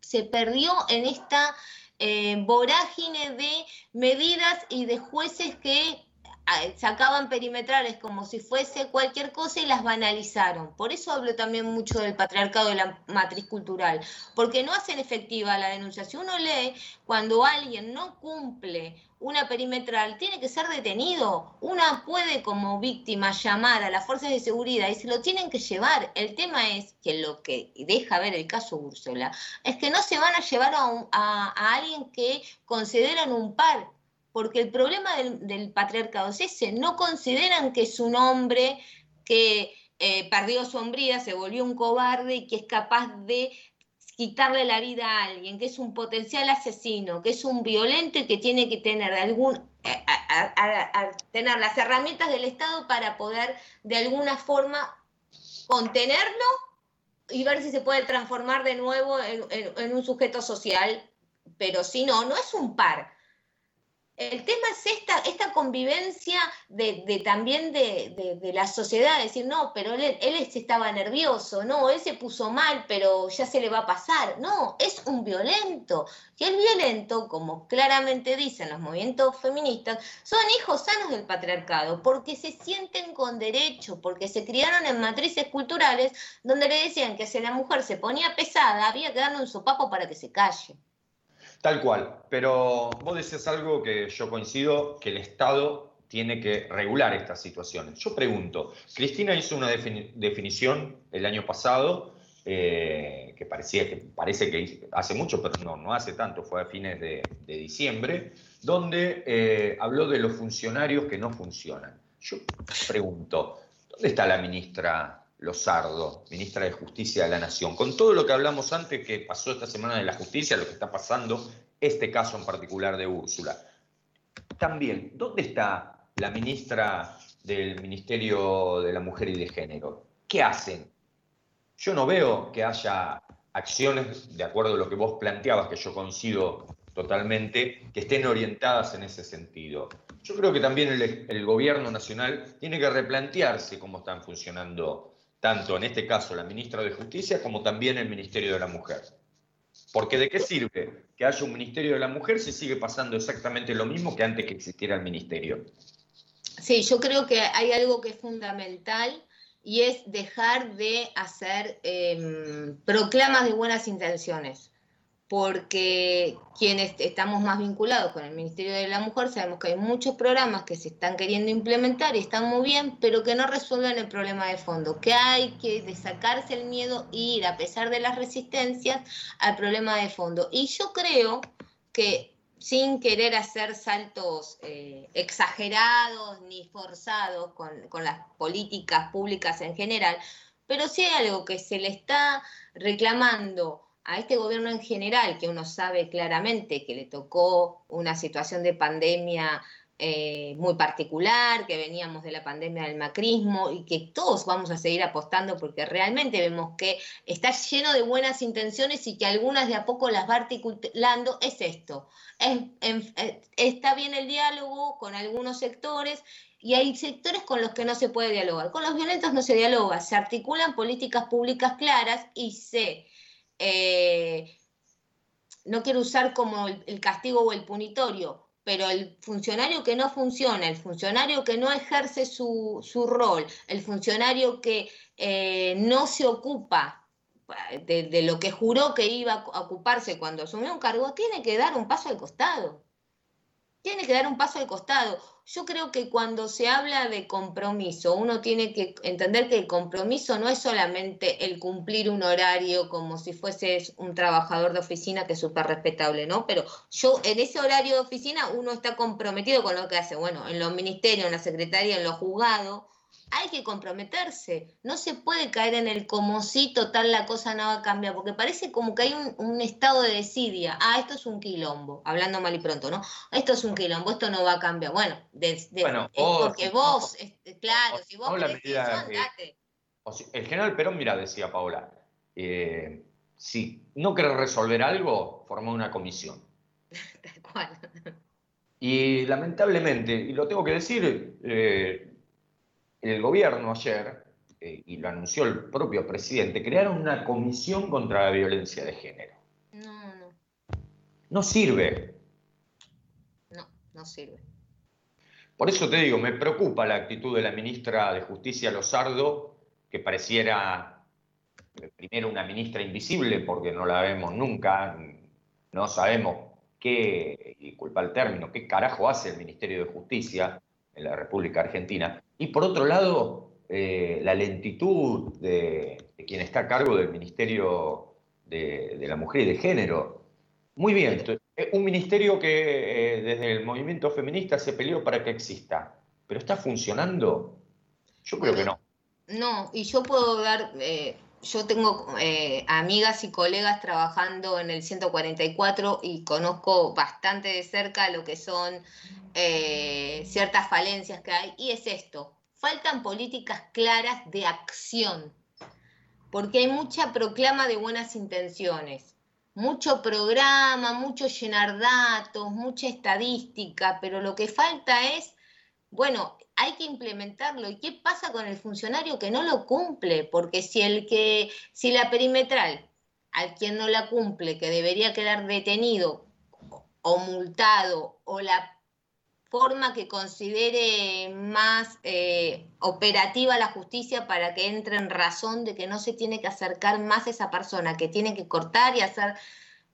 K: se perdió en esta eh, vorágine de medidas y de jueces que ah, sacaban perimetrales como si fuese cualquier cosa y las banalizaron. Por eso hablo también mucho del patriarcado de la matriz cultural, porque no hacen efectiva la denuncia. Si uno lee, cuando alguien no cumple una perimetral, tiene que ser detenido. Una puede como víctima llamar a las fuerzas de seguridad y se lo tienen que llevar. El tema es que lo que deja ver el caso Úrsula es que no se van a llevar a, alguien que consideran un par, porque el problema del, patriarcado es ese, no consideran que es un hombre que eh, perdió su hombría, se volvió un cobarde y que es capaz de quitarle la vida a alguien, que es un potencial asesino, que es un violento y que tiene que tener algún eh, tener las herramientas del Estado para poder de alguna forma contenerlo y ver si se puede transformar de nuevo en un sujeto social, pero si no, no es un par el tema es esta, esta convivencia de, también de, la sociedad, decir, no, pero él, él estaba nervioso, no, él se puso mal, pero ya se le va a pasar. No, es un violento. Y el violento, como claramente dicen los movimientos feministas, son hijos sanos del patriarcado, porque se sienten con derecho, porque se criaron en matrices culturales donde le decían que si la mujer se ponía pesada, había que darle un sopapo para que se calle.
C: Tal cual, pero vos decías algo que yo coincido, que el Estado tiene que regular estas situaciones. Yo pregunto, Cristina hizo una definición el año pasado, eh, que parecía que parece que hace mucho, pero no, no hace tanto, fue a fines de, diciembre, donde eh, habló de los funcionarios que no funcionan. Yo pregunto, ¿dónde está la ministra Lozardo, ministra de Justicia de la Nación, con todo lo que hablamos antes que pasó esta semana de la justicia, lo que está pasando, este caso en particular de Úrsula. También, ¿dónde está la ministra del Ministerio de la Mujer y de Género? ¿Qué hacen? Yo no veo que haya acciones, de acuerdo a lo que vos planteabas, que yo coincido totalmente, que estén orientadas en ese sentido. Yo creo que también el, el, gobierno nacional tiene que replantearse cómo están funcionando tanto en este caso la ministra de Justicia como también el Ministerio de la Mujer. Porque ¿de qué sirve que haya un Ministerio de la Mujer si sigue pasando exactamente lo mismo que antes que existiera el Ministerio?
K: Sí, yo creo que hay algo que es fundamental y es dejar de hacer em, proclamas de buenas intenciones porque quienes estamos más vinculados con el Ministerio de la Mujer sabemos que hay muchos programas que se están queriendo implementar y están muy bien, pero que no resuelven el problema de fondo, que hay que sacarse el miedo e ir, a pesar de las resistencias, al problema de fondo. Y yo creo que sin querer hacer saltos eh, exagerados ni forzados con, con las políticas públicas en general, pero sí hay algo que se le está reclamando a este gobierno en general, que uno sabe claramente que le tocó una situación de pandemia eh, muy particular, que veníamos de la pandemia del macrismo y que todos vamos a seguir apostando porque realmente vemos que está lleno de buenas intenciones y que algunas de a poco las va articulando, es esto. Eh, está bien el diálogo con algunos sectores y hay sectores con los que no se puede dialogar. Con los violentos no se dialoga, se articulan políticas públicas claras y se eh, no quiero usar como el, castigo o el punitorio, pero el funcionario que no funciona, el funcionario que no ejerce su, rol, el funcionario que eh, no se ocupa de, lo que juró que iba a ocuparse cuando asumió un cargo, tiene que dar un paso al costado. Tiene que dar un paso al costado. Yo creo que cuando se habla de compromiso, uno tiene que entender que el compromiso no es solamente el cumplir un horario como si fueses un trabajador de oficina, que es súper respetable, ¿no? Pero yo en ese horario de oficina uno está comprometido con lo que hace. Bueno, en los ministerios, en la secretaría, en los juzgados, hay que comprometerse. No se puede caer en el como si total la cosa no va a cambiar, porque parece como que hay un, estado de desidia. Ah, esto es un quilombo, hablando mal y pronto, ¿no? Esto es un quilombo, esto no va a cambiar. Bueno, es porque vos, claro, si vos
C: El general Perón, mira, decía Paola, eh, si no querés resolver algo, forma una comisión. (laughs) Tal cual. Y lamentablemente, y lo tengo que decir, eh, el gobierno ayer, eh, y lo anunció el propio presidente, crearon una comisión contra la violencia de género. No, no. No sirve.
K: No, no sirve.
C: Por eso te digo, me preocupa la actitud de la ministra de Justicia Lozardo, que pareciera eh, primero una ministra invisible, porque no la vemos nunca, no sabemos qué, y culpa el término, qué carajo hace el Ministerio de Justicia en la República Argentina. Y por otro lado, eh, la lentitud de, quien está a cargo del Ministerio de, la Mujer y de Género. Muy bien, un ministerio que eh, desde el movimiento feminista se peleó para que exista, pero ¿está funcionando? Yo creo que no.
K: No, y yo puedo dar, eh, yo tengo amigas y colegas trabajando en el 144 y conozco bastante de cerca lo que son eh, ciertas falencias que hay, y es esto, faltan políticas claras de acción, porque hay mucha proclama de buenas intenciones, mucho programa, mucho llenar datos, mucha estadística, pero lo que falta es, bueno, hay que implementarlo. ¿Y qué pasa con el funcionario que no lo cumple? Porque si el que, si la perimetral, al quien no la cumple, que debería quedar detenido o multado, o la forma que considere más eh, operativa la justicia para que entre en razón de que no se tiene que acercar más a esa persona, que tiene que cortar y hacer,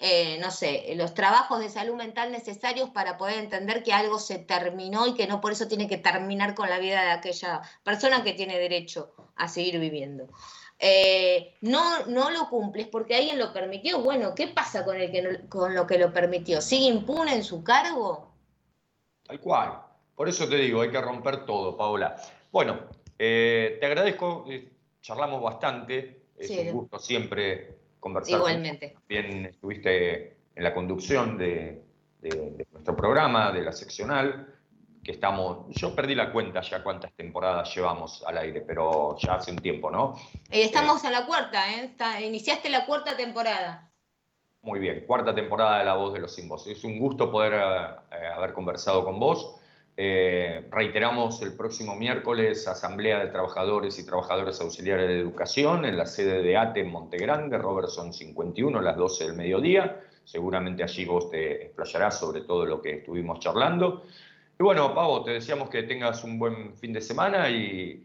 K: eh, no sé, los trabajos de salud mental necesarios para poder entender que algo se terminó y que no por eso tiene que terminar con la vida de aquella persona que tiene derecho a seguir viviendo. Eh, no, no lo cumples porque alguien lo permitió. Bueno, ¿qué pasa con, el que con lo que lo permitió? ¿Sigue impune en su cargo?
C: Tal cual. Por eso te digo, hay que romper todo, Paola. Bueno, eh, te agradezco, charlamos bastante, es un gusto siempre conversar.
K: Igualmente.
C: Bien estuviste en la conducción de, nuestro programa, de la seccional, que estamos, yo perdí la cuenta ya cuántas temporadas llevamos al aire, pero ya hace un tiempo, ¿no?
K: Eh, estamos en la cuarta, ¿eh? iniciaste la cuarta temporada.
C: Muy bien, cuarta temporada de La Voz de los Sin Voz. Es un gusto poder eh, haber conversado con vos. Eh, reiteramos el próximo miércoles Asamblea de Trabajadores y Trabajadoras Auxiliares de Educación en la sede de ATE en Montegrande, Robertson 51, a las 12 del mediodía. Seguramente allí vos te explayarás sobre todo lo que estuvimos charlando. Y bueno, Pavo, te deseamos que tengas un buen fin de semana y,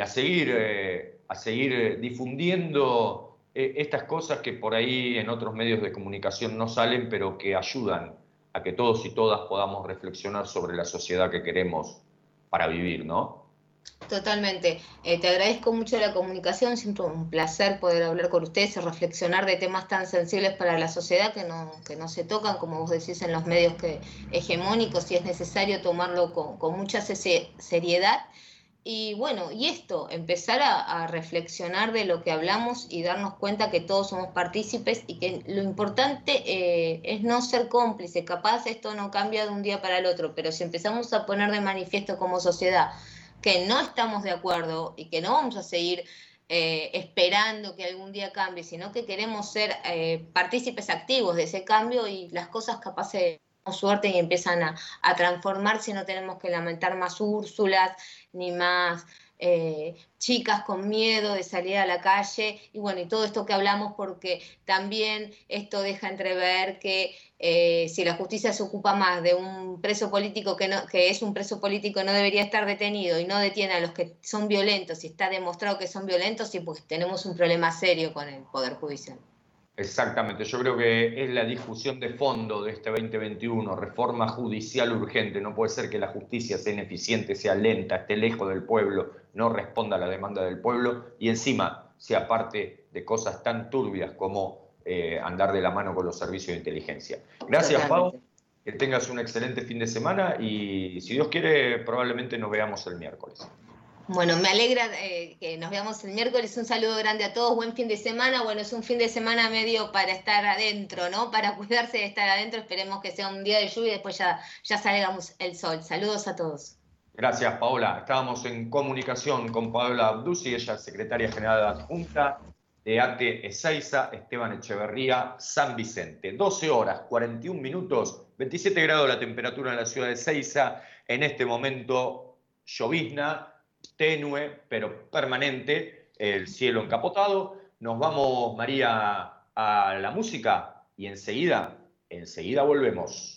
C: a seguir, eh, a seguir difundiendo eh, estas cosas que por ahí en otros medios de comunicación no salen, pero que ayudan a que todos y todas podamos reflexionar sobre la sociedad que queremos para vivir, ¿no?
K: Totalmente. Eh, te agradezco mucho la comunicación, siempre un placer poder hablar con ustedes y reflexionar de temas tan sensibles para la sociedad que no, que no se tocan, como vos decís, en los medios que, hegemónicos y es necesario tomarlo con, con mucha seriedad y bueno, y esto, empezar a, reflexionar de lo que hablamos y darnos cuenta que todos somos partícipes y que lo importante eh, es no ser cómplice. Capaz esto no cambia de un día para el otro, pero si empezamos a poner de manifiesto como sociedad que no estamos de acuerdo y que no vamos a seguir eh, esperando que algún día cambie, sino que queremos ser eh, partícipes activos de ese cambio y las cosas capaz se, suerte y empiezan a, a transformarse no tenemos que lamentar más Úrsulas ni más eh, chicas con miedo de salir a la calle y bueno, y todo esto que hablamos porque también esto deja entrever que eh, si la justicia se ocupa más de un preso político que, no, que es un preso político no debería estar detenido y no detiene a los que son violentos y está demostrado que son violentos y pues tenemos un problema serio con el Poder Judicial.
L: Exactamente, yo creo que es la discusión de fondo de este 2021, reforma judicial urgente. No puede ser que la justicia sea ineficiente, sea lenta, esté lejos del pueblo, no responda a la demanda del pueblo y encima sea parte de cosas tan turbias como eh, andar de la mano con los servicios de inteligencia. Gracias, Pau. Que tengas un excelente fin de semana y si Dios quiere, probablemente nos veamos el miércoles.
K: Bueno, me alegra eh, que nos veamos el miércoles. Un saludo grande a todos. Buen fin de semana. Bueno, es un fin de semana medio para estar adentro, ¿no? (laughs) Para cuidarse de estar adentro. Esperemos que sea un día de lluvia y después ya, ya salgamos el sol. Saludos a todos.
L: Gracias, Paola. Estábamos en comunicación con Paola Abdusi, ella es secretaria general adjunta de ATE Ezeiza, Esteban Echeverría, San Vicente. 12 horas, 41 minutos, 27 grados la temperatura en la ciudad de Ezeiza. En este momento, llovizna tenue, pero permanente, el cielo encapotado. Nos vamos, María, a la música y enseguida, enseguida volvemos.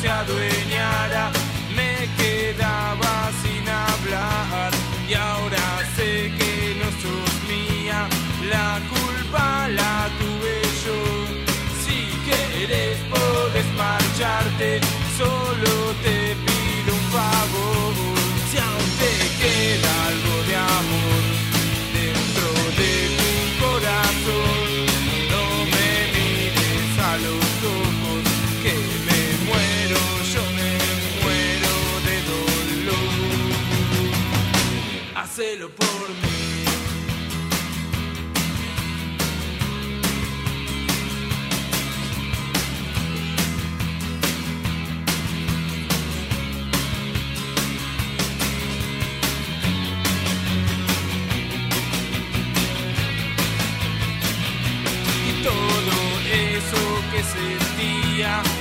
L: se adueñara out.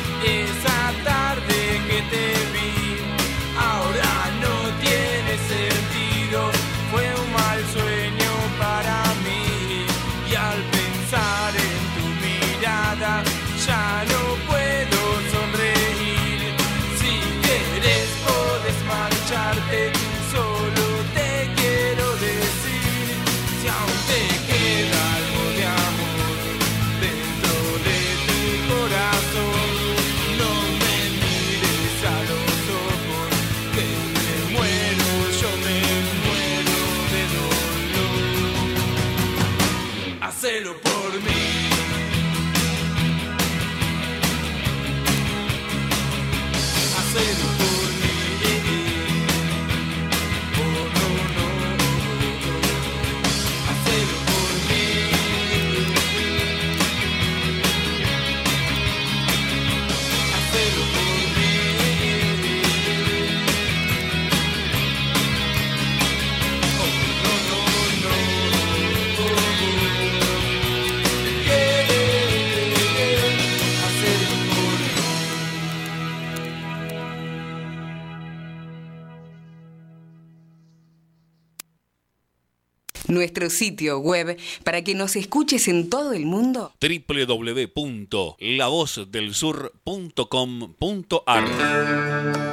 D: nuestro sitio web para que nos escuches en todo el mundo?
M: www.lavozdelsur.com.ar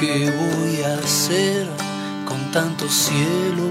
N: ¿Qué voy a hacer con tanto cielo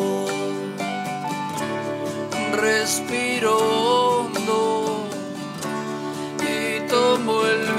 N: respiro y tomo el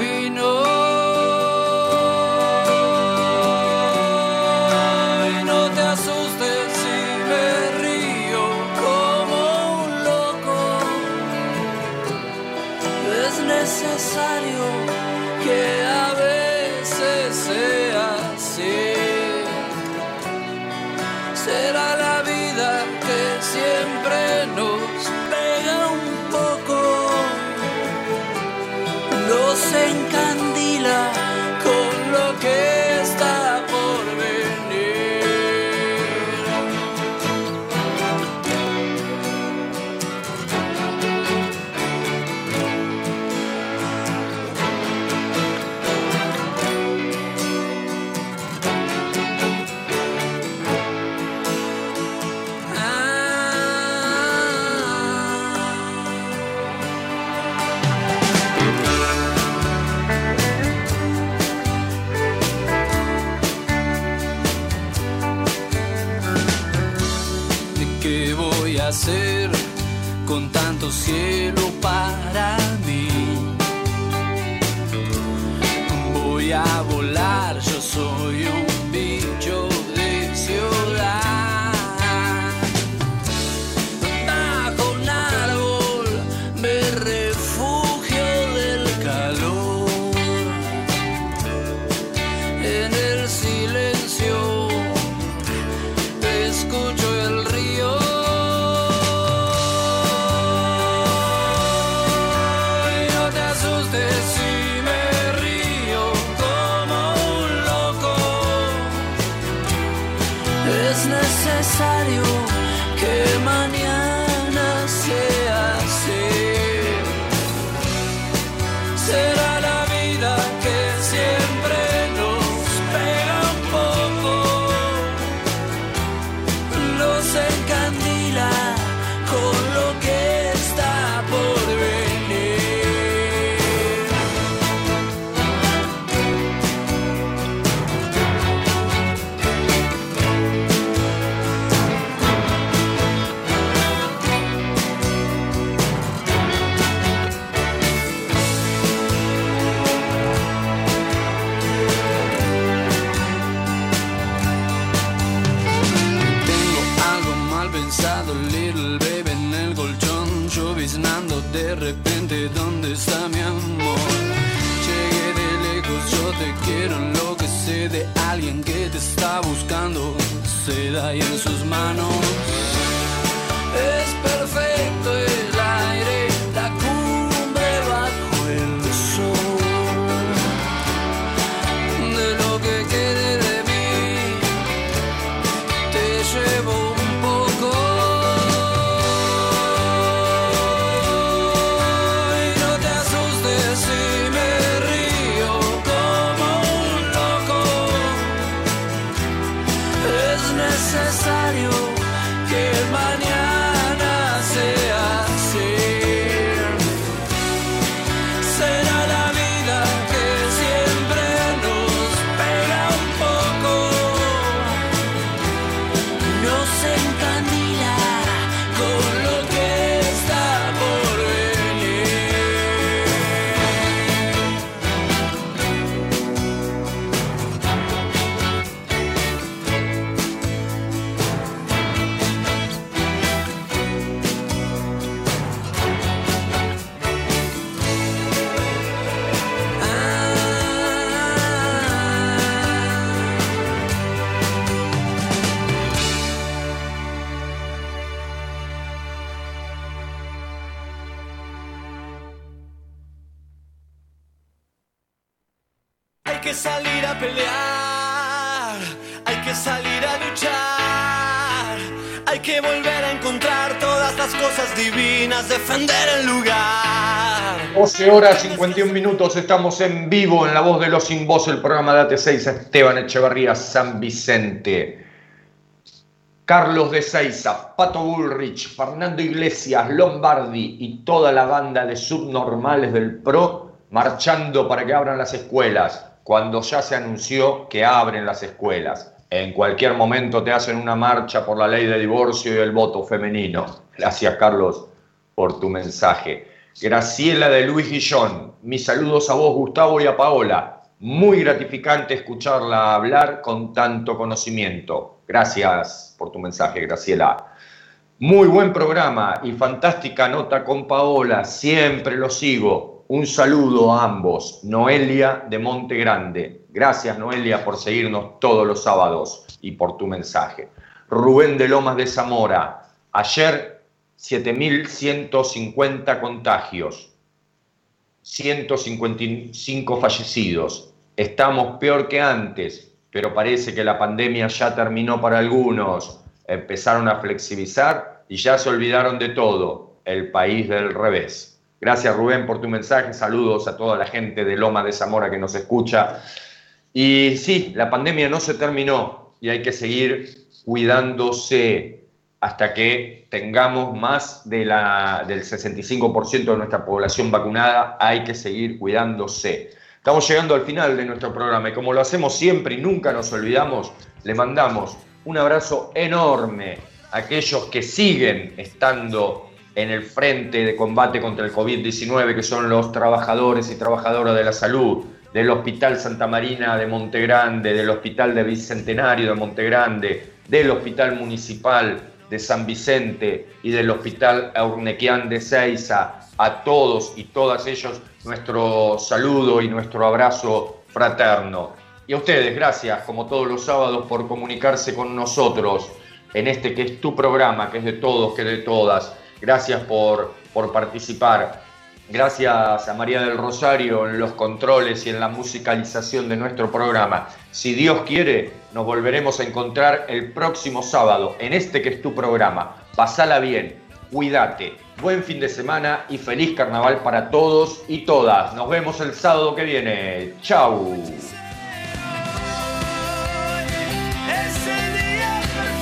C: 14 51 minutos estamos en vivo en La Voz de los Sin Voz, el programa de AT6 Esteban Echeverría San Vicente. Carlos de Seiza, Pato Bullrich, Fernando Iglesias, Lombardi y toda la banda de subnormales del PRO marchando para que abran las escuelas, cuando ya se anunció que abren las escuelas. En cualquier momento te hacen una marcha por la ley de divorcio y el voto femenino. Gracias Carlos por tu mensaje. Graciela de Luis Guillón, mis saludos a vos, Gustavo, y a Paola. Muy gratificante escucharla hablar con tanto conocimiento. Gracias por tu mensaje, Graciela. Muy buen programa y fantástica nota con Paola. Siempre lo sigo. Un saludo a ambos. Noelia de Monte Grande. Gracias, Noelia, por seguirnos todos los sábados y por tu mensaje. Rubén de Lomas de Zamora. Ayer 7.150 contagios. 155 fallecidos. Estamos peor que antes, pero parece que la pandemia ya terminó para algunos. Empezaron a flexibilizar y ya se olvidaron de todo. El país del revés. Gracias Rubén por tu mensaje, saludos a toda la gente de Loma de Zamora que nos escucha. Y sí, la pandemia no se terminó y hay que seguir cuidándose hasta que tengamos más del 65% de nuestra población vacunada, hay que seguir cuidándose. Estamos llegando al final de nuestro programa y como lo hacemos siempre y nunca nos olvidamos, le mandamos un abrazo enorme a aquellos que siguen estando en el frente de combate contra el COVID-19, que son los trabajadores y trabajadoras de la salud, del Hospital Santa Marina de Montegrande, del Hospital de Bicentenario de Montegrande, del Hospital Municipal de San Vicente y del Hospital Urnequian de Ceiza, a todos y todas ellos nuestro saludo y nuestro abrazo fraterno. Y a ustedes, gracias, como todos los sábados, por comunicarse con nosotros en este que es tu programa, que es de todos, que es de todas Gracias por, por participar. Gracias a María del Rosario en los controles y en la musicalización de nuestro programa. Si Dios quiere, nos volveremos a encontrar el próximo sábado en este que es tu programa. Pasala bien, cuídate, buen fin de semana y feliz carnaval para todos y todas. Nos vemos el sábado que viene. Chau.